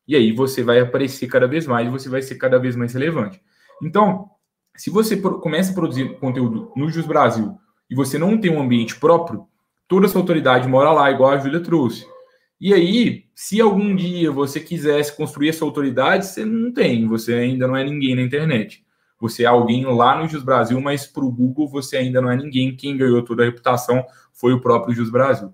E aí você vai aparecer cada vez mais e você vai ser cada vez mais relevante. Então, se você começa a produzir conteúdo no Jus Brasil e você não tem um ambiente próprio, toda a sua autoridade mora lá, igual a Júlia trouxe. E aí, se algum dia você quisesse construir essa autoridade, você não tem, você ainda não é ninguém na internet. Você é alguém lá no Jus Brasil, mas para o Google você ainda não é ninguém. Quem ganhou toda a reputação foi o próprio Jus Brasil.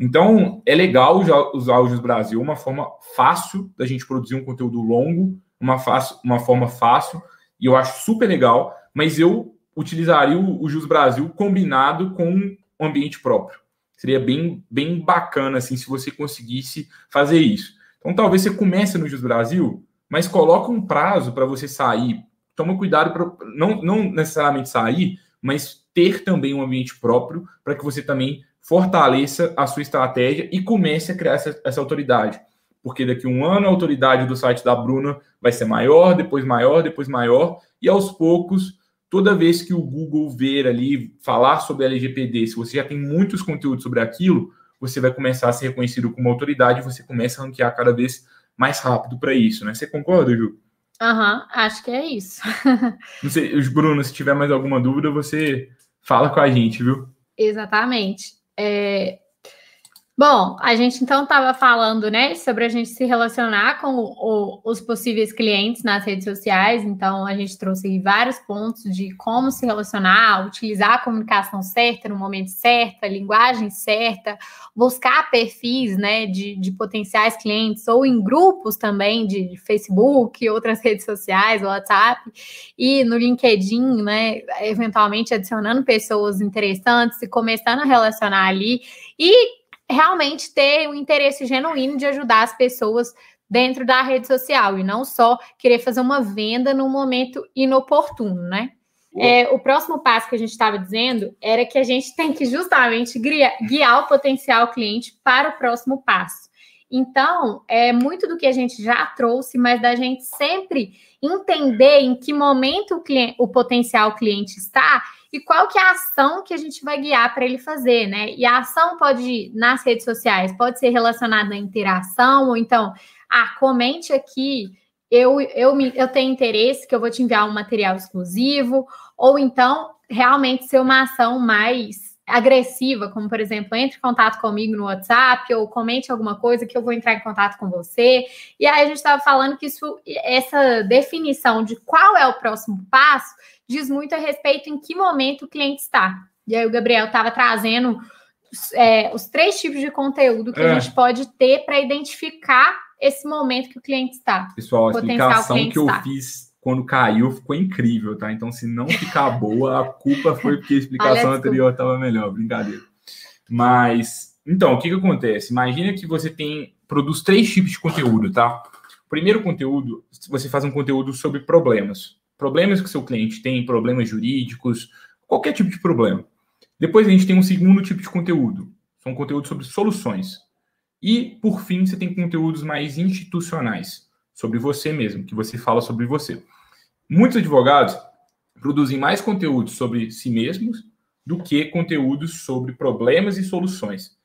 Então, é legal usar o Jus Brasil, uma forma fácil da gente produzir um conteúdo longo, uma, fácil, uma forma fácil, e eu acho super legal, mas eu utilizaria o, Jus Brasil combinado com um ambiente próprio. Seria bem, bem bacana assim se você conseguisse fazer isso. Então talvez você comece no Jus Brasil, mas coloca um prazo para você sair. Toma cuidado para não, não necessariamente sair, mas ter também um ambiente próprio para que você também fortaleça a sua estratégia e comece a criar essa, essa autoridade. Porque daqui a um ano a autoridade do site da Bruna vai ser maior, depois maior, depois maior, e aos poucos toda vez que o Google ver ali falar sobre LGPD, se você já tem muitos conteúdos sobre aquilo, você vai começar a ser reconhecido como autoridade e você começa a ranquear cada vez mais rápido para isso, né? Você concorda, Ju? Aham, uhum, acho que é isso. <laughs> Não sei, Bruno, se tiver mais alguma dúvida, você fala com a gente, viu? Exatamente. É... Bom, a gente então estava falando, né, sobre a gente se relacionar com o, os possíveis clientes nas redes sociais. Então, a gente trouxe vários pontos de como se relacionar, utilizar a comunicação certa no momento certo, a linguagem certa, buscar perfis, né, de, de potenciais clientes ou em grupos também de Facebook, outras redes sociais, WhatsApp e no LinkedIn, né, eventualmente adicionando pessoas interessantes e começando a relacionar ali e realmente ter um interesse genuíno de ajudar as pessoas dentro da rede social e não só querer fazer uma venda no momento inoportuno, né? É, o próximo passo que a gente estava dizendo era que a gente tem que justamente guiar, guiar o potencial cliente para o próximo passo. Então, é muito do que a gente já trouxe, mas da gente sempre entender em que momento o, cliente, o potencial cliente está e qual que é a ação que a gente vai guiar para ele fazer, né? E a ação pode, nas redes sociais, pode ser relacionada à interação, ou então, ah, comente aqui, eu, eu, me, eu tenho interesse que eu vou te enviar um material exclusivo, ou então, realmente ser uma ação mais agressiva, como por exemplo, entre em contato comigo no WhatsApp ou comente alguma coisa que eu vou entrar em contato com você. E aí a gente estava falando que isso, essa definição de qual é o próximo passo diz muito a respeito em que momento o cliente está. E aí o Gabriel estava trazendo é, os três tipos de conteúdo que é. a gente pode ter para identificar esse momento que o cliente está. Pessoal, a explicação que eu está. fiz quando caiu ficou incrível, tá? Então, se não ficar boa, a culpa foi porque a explicação anterior estava melhor, brincadeira. Mas, então, o que, que acontece? Imagina que você tem, produz três tipos de conteúdo, tá? Primeiro conteúdo, você faz um conteúdo sobre problemas problemas que o seu cliente tem, problemas jurídicos, qualquer tipo de problema. Depois a gente tem um segundo tipo de conteúdo, são conteúdos sobre soluções. E, por fim, você tem conteúdos mais institucionais, sobre você mesmo, que você fala sobre você. Muitos advogados produzem mais conteúdos sobre si mesmos do que conteúdos sobre problemas e soluções.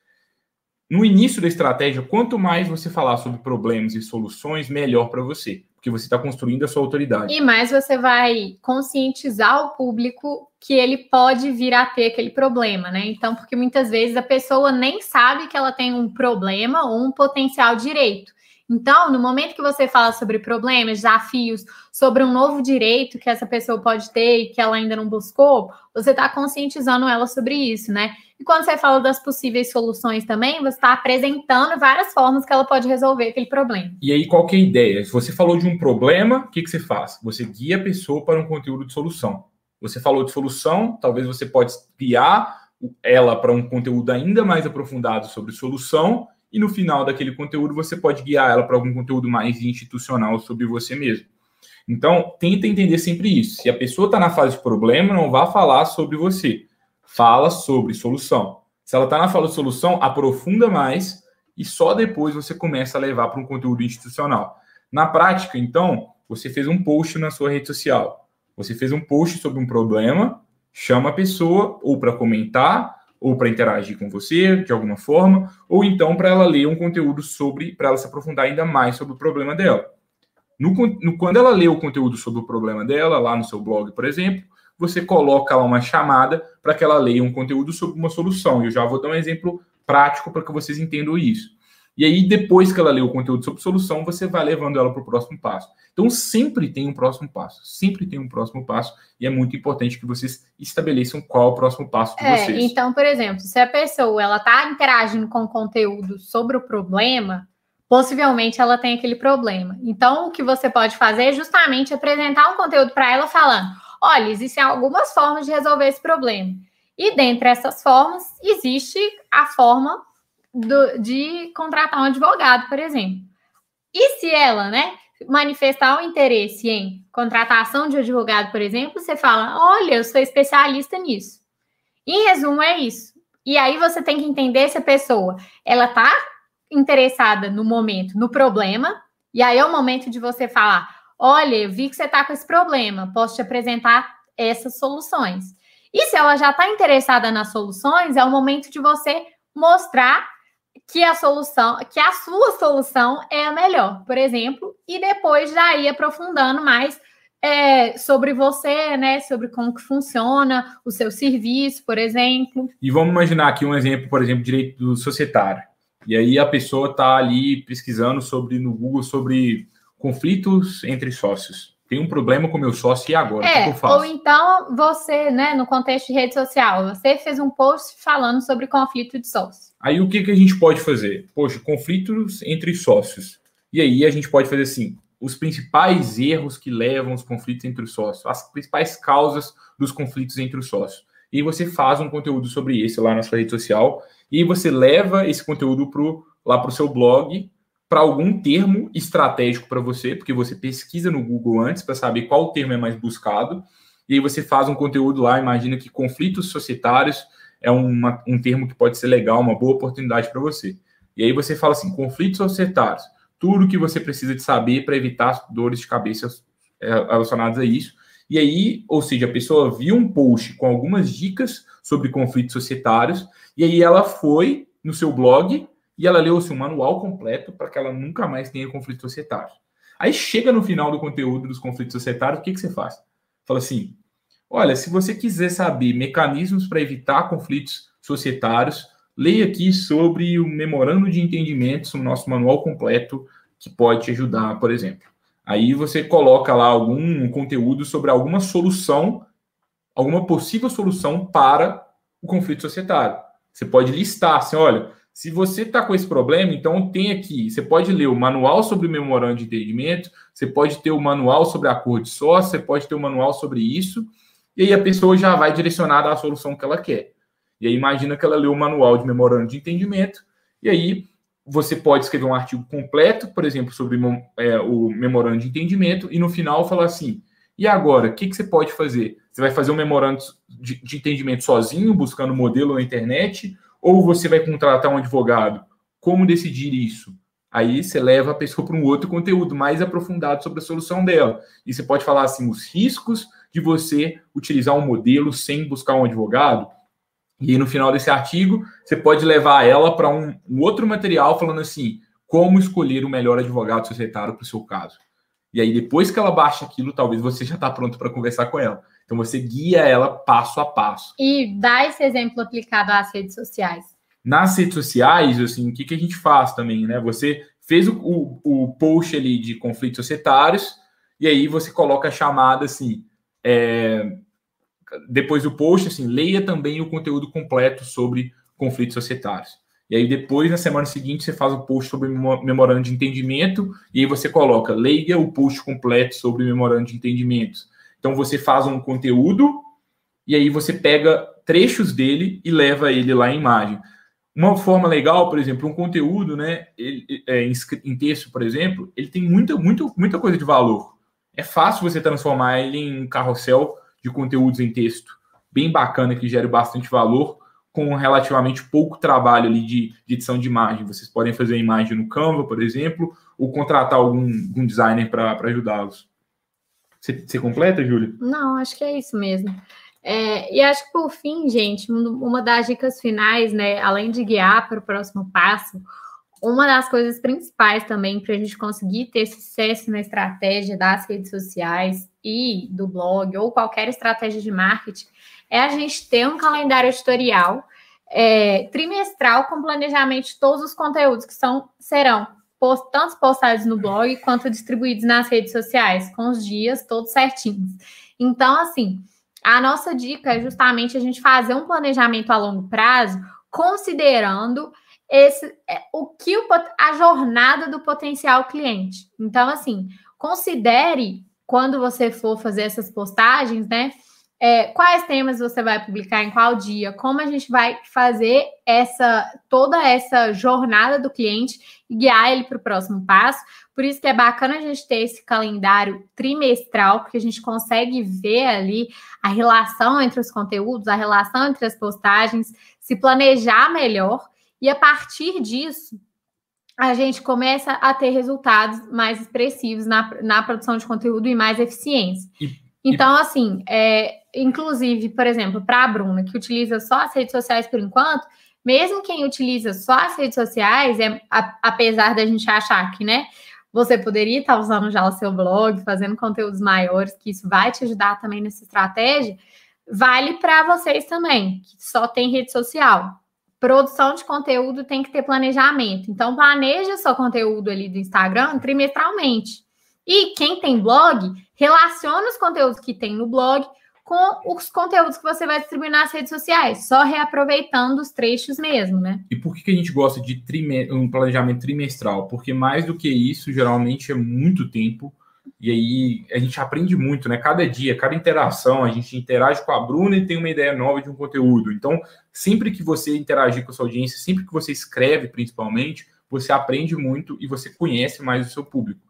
No início da estratégia, quanto mais você falar sobre problemas e soluções, melhor para você porque você está construindo a sua autoridade. E mais você vai conscientizar o público que ele pode vir a ter aquele problema, né? Então, porque muitas vezes a pessoa nem sabe que ela tem um problema ou um potencial direito. Então, no momento que você fala sobre problemas, desafios, sobre um novo direito que essa pessoa pode ter e que ela ainda não buscou, você está conscientizando ela sobre isso, né? E quando você fala das possíveis soluções também, você está apresentando várias formas que ela pode resolver aquele problema. E aí, qual que é a ideia? Se você falou de um problema, o que, que você faz? Você guia a pessoa para um conteúdo de solução. Você falou de solução, talvez você pode guiar ela para um conteúdo ainda mais aprofundado sobre solução e no final daquele conteúdo você pode guiar ela para algum conteúdo mais institucional sobre você mesmo. Então, tenta entender sempre isso. Se a pessoa está na fase de problema, não vá falar sobre você. Fala sobre solução. Se ela está na fase de solução, aprofunda mais e só depois você começa a levar para um conteúdo institucional. Na prática, então, você fez um post na sua rede social. Você fez um post sobre um problema, chama a pessoa ou para comentar ou para interagir com você de alguma forma, ou então para ela ler um conteúdo sobre, para ela se aprofundar ainda mais sobre o problema dela. No, no, quando ela lê o conteúdo sobre o problema dela, lá no seu blog, por exemplo, você coloca lá uma chamada para que ela leia um conteúdo sobre uma solução. Eu já vou dar um exemplo prático para que vocês entendam isso. E aí, depois que ela lê o conteúdo sobre solução, você vai levando ela para o próximo passo. Então, sempre tem um próximo passo. Sempre tem um próximo passo. E é muito importante que vocês estabeleçam qual é o próximo passo de é, vocês. Então, por exemplo, se a pessoa ela está interagindo com conteúdo sobre o problema, possivelmente ela tem aquele problema. Então, o que você pode fazer é justamente apresentar um conteúdo para ela falando: olha, existem algumas formas de resolver esse problema. E dentre essas formas, existe a forma do, de contratar um advogado, por exemplo. E se ela, né, manifestar o um interesse em contratação de advogado, por exemplo, você fala: olha, eu sou especialista nisso. Em resumo, é isso. E aí você tem que entender se a pessoa ela está interessada no momento, no problema, e aí é o momento de você falar: olha, eu vi que você está com esse problema, posso te apresentar essas soluções. E se ela já está interessada nas soluções, é o momento de você mostrar que a solução, que a sua solução é a melhor, por exemplo, e depois já ir aprofundando mais é, sobre você, né? Sobre como que funciona o seu serviço, por exemplo. E vamos imaginar aqui um exemplo, por exemplo, direito societário. E aí a pessoa está ali pesquisando sobre no Google sobre conflitos entre sócios. Tem um problema com meu sócio e agora? É, o que eu faço? Ou então você, né, no contexto de rede social, você fez um post falando sobre conflito de sócios. Aí o que, que a gente pode fazer? Poxa, conflitos entre sócios. E aí a gente pode fazer assim: os principais erros que levam os conflitos entre os sócios, as principais causas dos conflitos entre os sócios. E você faz um conteúdo sobre isso lá na sua rede social e você leva esse conteúdo pro, lá para o seu blog para algum termo estratégico para você, porque você pesquisa no Google antes para saber qual termo é mais buscado, e aí você faz um conteúdo lá, imagina que conflitos societários é uma, um termo que pode ser legal, uma boa oportunidade para você. E aí você fala assim, conflitos societários, tudo que você precisa de saber para evitar dores de cabeça é, relacionadas a isso. E aí, ou seja, a pessoa viu um post com algumas dicas sobre conflitos societários, e aí ela foi no seu blog e ela leu assim, um manual completo para que ela nunca mais tenha conflitos societários. Aí chega no final do conteúdo dos conflitos societários, o que, que você faz? Fala assim: olha, se você quiser saber mecanismos para evitar conflitos societários, leia aqui sobre o memorando de entendimentos, o nosso manual completo, que pode te ajudar, por exemplo. Aí você coloca lá algum conteúdo sobre alguma solução, alguma possível solução para o conflito societário. Você pode listar assim, olha, se você está com esse problema, então tem aqui, você pode ler o manual sobre o memorando de entendimento, você pode ter o manual sobre acordo de sócio, você pode ter o manual sobre isso, e aí a pessoa já vai direcionada à solução que ela quer. E aí imagina que ela leu o manual de memorando de entendimento, e aí você pode escrever um artigo completo, por exemplo, sobre é, o memorando de entendimento, e no final falar assim: e agora, o que, que você pode fazer? Você vai fazer um memorando de, de entendimento sozinho, buscando modelo na internet, ou você vai contratar um advogado? Como decidir isso? Aí você leva a pessoa para um outro conteúdo mais aprofundado sobre a solução dela. E você pode falar assim: os riscos de você utilizar um modelo sem buscar um advogado. E no final desse artigo, você pode levar ela para um, um, outro material falando assim: como escolher o melhor advogado societário para o seu caso. E aí, depois que ela baixa aquilo, talvez você já está pronto para conversar com ela. Então você guia ela passo a passo. E dá esse exemplo aplicado às redes sociais. Nas redes sociais, assim, o que, que a gente faz também, né? Você fez o, o, o post ali de conflitos societários, e aí você coloca a chamada assim. É, depois do post, assim, leia também o conteúdo completo sobre conflitos societários. E aí depois, na semana seguinte, você faz o post sobre memorando de entendimento, e aí você coloca, leia o post completo sobre memorando de entendimento. Então você faz um conteúdo e aí você pega trechos dele e leva ele lá em imagem. Uma forma legal, por exemplo, um conteúdo, né, ele, é, em texto, por exemplo, ele tem muita, muita, muita coisa de valor. É fácil você transformar ele em um carrossel de conteúdos em texto, bem bacana, que gere bastante valor, com relativamente pouco trabalho ali de, de edição de imagem. Vocês podem fazer a imagem no Canva, por exemplo, ou contratar algum, algum designer para ajudá-los. Você, você completa, Júlia? Não, acho que é isso mesmo. É, e acho que por fim, gente, uma das dicas finais, né, além de guiar para o próximo passo, uma das coisas principais também para a gente conseguir ter sucesso na estratégia das redes sociais e do blog ou qualquer estratégia de marketing é a gente ter um calendário editorial é, trimestral com planejamento de todos os conteúdos que são serão post, tanto postados no blog quanto distribuídos nas redes sociais, com os dias todos certinhos. Então, assim, a nossa dica é justamente a gente fazer um planejamento a longo prazo, considerando esse é, o que o, a jornada do potencial cliente. Então, assim, considere quando você for fazer essas postagens, né? É, quais temas você vai publicar em qual dia, como a gente vai fazer essa toda essa jornada do cliente e guiar ele para o próximo passo. Por isso que é bacana a gente ter esse calendário trimestral, porque a gente consegue ver ali a relação entre os conteúdos, a relação entre as postagens, se planejar melhor e a partir disso a gente começa a ter resultados mais expressivos na, na produção de conteúdo e mais eficiência. E, então, assim, é, inclusive, por exemplo, para a Bruna, que utiliza só as redes sociais por enquanto, mesmo quem utiliza só as redes sociais, é, a, apesar da gente achar que, né, você poderia estar usando já o seu blog, fazendo conteúdos maiores, que isso vai te ajudar também nessa estratégia, vale para vocês também, que só tem rede social. produção de conteúdo tem que ter planejamento. Então, planeja seu conteúdo ali do Instagram trimestralmente. E quem tem blog, relaciona os conteúdos que tem no blog com os conteúdos que você vai distribuir nas redes sociais, só reaproveitando os trechos mesmo, né? E por que a gente gosta de um planejamento trimestral? Porque mais do que isso, geralmente é muito tempo e aí a gente aprende muito, né? Cada dia, cada interação, a gente interage com a Bruna e tem uma ideia nova de um conteúdo. Então, sempre que você interagir com a sua audiência, sempre que você escreve, principalmente, você aprende muito e você conhece mais o seu público.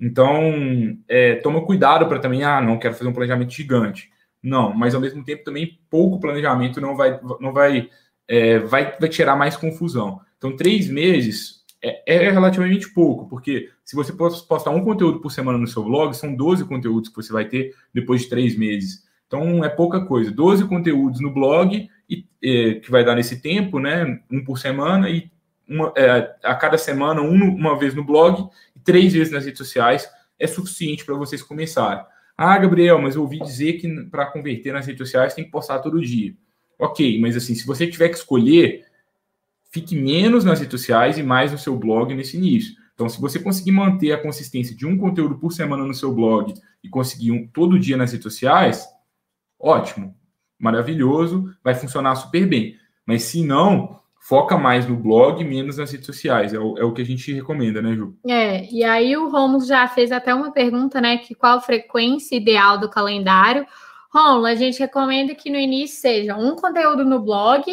Então, é, toma cuidado para também, ah, não quero fazer um planejamento gigante. Não, mas ao mesmo tempo também pouco planejamento não vai, não vai, é, vai, vai tirar mais confusão. Então, três meses é, é, relativamente pouco, porque se você postar um conteúdo por semana no seu blog, são 12 conteúdos que você vai ter depois de três meses. Então é pouca coisa. 12 conteúdos no blog, e, é, que vai dar nesse tempo, né? Um por semana, e uma, é, a cada semana, um, uma vez no blog e três vezes nas redes sociais, é suficiente para vocês começarem. Ah, Gabriel, mas eu ouvi dizer que para converter nas redes sociais tem que postar todo dia. Ok, mas assim, se você tiver que escolher, fique menos nas redes sociais e mais no seu blog nesse início. Então, se você conseguir manter a consistência de um conteúdo por semana no seu blog e conseguir um todo dia nas redes sociais, ótimo, maravilhoso, vai funcionar super bem. Mas se não, foca mais no blog, menos nas redes sociais. É o, é o que a gente recomenda, né, Ju? É, e aí o Romulo já fez até uma pergunta, né? Que qual a frequência ideal do calendário? Romulo, a gente recomenda que no início seja um conteúdo no blog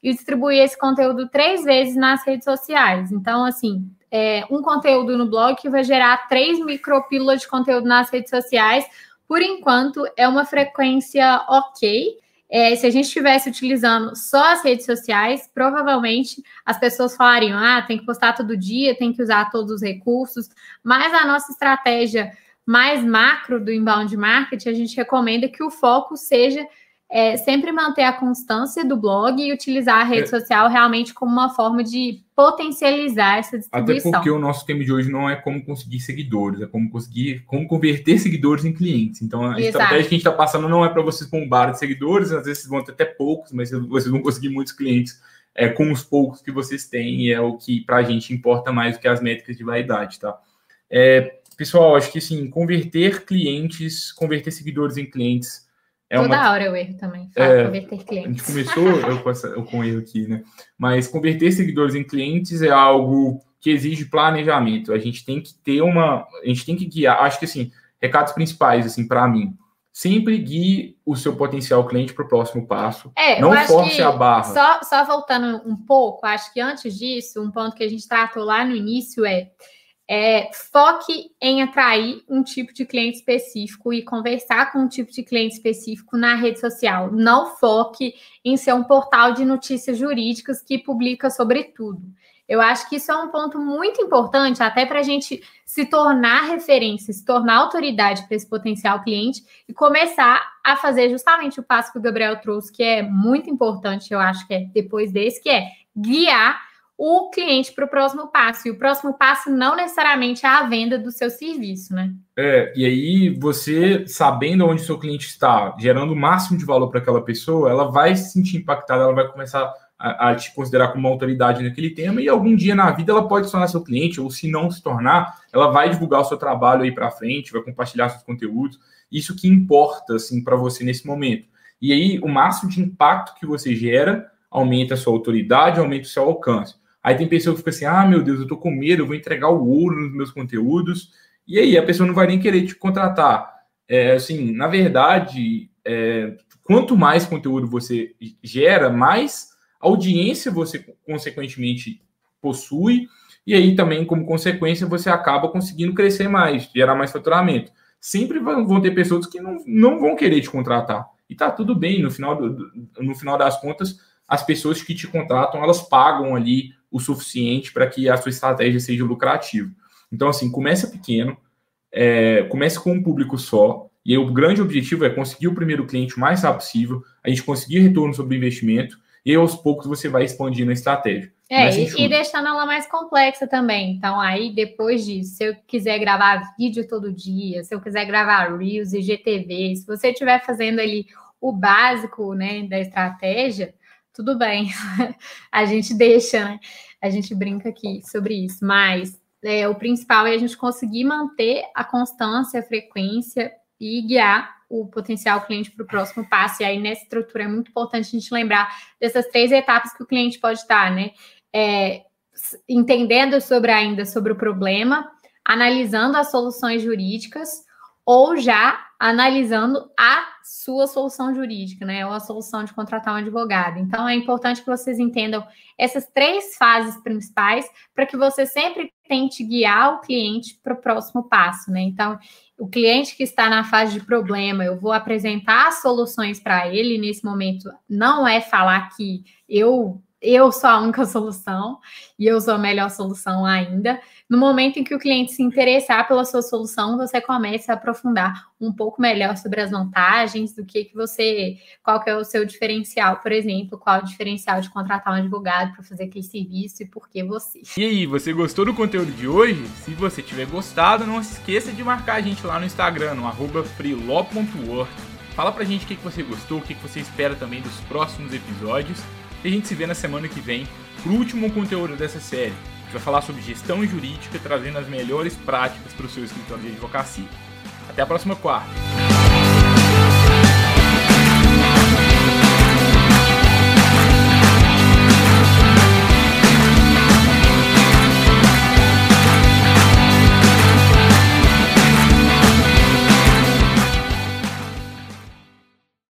e distribuir esse conteúdo três vezes nas redes sociais. Então, assim, é, um conteúdo no blog que vai gerar três micropílulas de conteúdo nas redes sociais. Por enquanto, é uma frequência ok. É, se a gente estivesse utilizando só as redes sociais, provavelmente as pessoas falariam: ah, tem que postar todo dia, tem que usar todos os recursos. Mas a nossa estratégia mais macro do inbound marketing, a gente recomenda que o foco seja é sempre manter a constância do blog e utilizar a rede é. social realmente como uma forma de potencializar essa distribuição. Até porque o nosso tema de hoje não é como conseguir seguidores, é como conseguir como converter seguidores em clientes. Então a Exato. estratégia que a gente está passando não é para vocês bombar de seguidores, às vezes vocês vão ter até poucos, mas vocês vão conseguir muitos clientes é, com os poucos que vocês têm, e é o que para a gente importa mais do que as métricas de vaidade, tá? É, pessoal, acho que sim, converter clientes, converter seguidores em clientes é Toda uma... hora eu erro também, é, converter clientes. A gente começou eu com, essa, eu com erro aqui, né? Mas converter seguidores em clientes é algo que exige planejamento. A gente tem que ter uma. A gente tem que guiar. Acho que assim, recados principais, assim, para mim. Sempre guie o seu potencial cliente para o próximo passo. É, não force a barra. Só, só voltando um pouco, acho que antes disso, um ponto que a gente tratou lá no início é é, foque em atrair um tipo de cliente específico e conversar com um tipo de cliente específico na rede social. Não foque em ser um portal de notícias jurídicas que publica sobre tudo. Eu acho que isso é um ponto muito importante, até para a gente se tornar referência, se tornar autoridade para esse potencial cliente e começar a fazer justamente o passo que o Gabriel trouxe, que é muito importante, eu acho que é depois desse, que é guiar o cliente para o próximo passo. E o próximo passo não necessariamente é a venda do seu serviço, né? É, e aí você, sabendo onde seu cliente está, gerando o máximo de valor para aquela pessoa, ela vai se sentir impactada, ela vai começar a, a, te considerar como uma autoridade naquele tema, e algum dia na vida ela pode se tornar seu cliente, ou se não se tornar, ela vai divulgar o seu trabalho aí para frente, vai compartilhar seus conteúdos. Isso que importa, assim, para você nesse momento. E aí, o máximo de impacto que você gera aumenta a sua autoridade, aumenta o seu alcance. Aí tem pessoa que fica assim: ah, meu Deus, eu tô com medo, eu vou entregar o ouro nos meus conteúdos. E aí a pessoa não vai nem querer te contratar. É, assim, na verdade, é, quanto mais conteúdo você gera, mais audiência você consequentemente possui. E aí também, como consequência, você acaba conseguindo crescer mais, gerar mais faturamento. Sempre vão ter pessoas que não, não vão querer te contratar. E tá tudo bem, no final, do, no final das contas, as pessoas que te contratam, elas pagam ali o suficiente para que a sua estratégia seja lucrativa. Então, assim, começa pequeno, é, comece com um público só, e aí, o grande objetivo é conseguir o primeiro cliente o mais rápido possível, a gente conseguir retorno sobre o investimento, e aí, aos poucos você vai expandindo a estratégia. É, e, e, deixando ela mais complexa também. Então, aí, depois disso, se eu quiser gravar vídeo todo dia, se eu quiser gravar Reels e GTV, se você estiver fazendo ali o básico né, da estratégia, tudo bem, <laughs> a gente deixa, né? A gente brinca aqui sobre isso, mas é, o principal é a gente conseguir manter a constância, a frequência e guiar o potencial cliente para o próximo passo. E aí, nessa estrutura, é muito importante a gente lembrar dessas três etapas que o cliente pode estar, né? É, entendendo sobre ainda sobre o problema, analisando as soluções jurídicas ou já analisando a sua solução jurídica, né? Ou a solução de contratar um advogado. Então, é importante que vocês entendam essas três fases principais para que você sempre tente guiar o cliente para o próximo passo, né? Então, o cliente que está na fase de problema, eu vou apresentar soluções para ele nesse momento. Não é falar que eu eu sou a única <laughs> solução e eu sou a melhor solução ainda. No momento em que o cliente se interessar pela sua solução, você começa a aprofundar um pouco melhor sobre as vantagens, do que, que você, qual que é o seu diferencial, por exemplo, qual é o diferencial de contratar um advogado para fazer aquele serviço e por que você. E aí, você gostou do conteúdo de hoje? Se você tiver gostado, não se esqueça de marcar a gente lá no Instagram, no arroba. Fala pra gente o que, que você gostou, o que, que você espera também dos próximos episódios. E a gente se vê na semana que vem pro último conteúdo dessa série. A gente vai falar sobre gestão jurídica, trazendo as melhores práticas para o seu escritório de advocacia. Até a próxima quarta!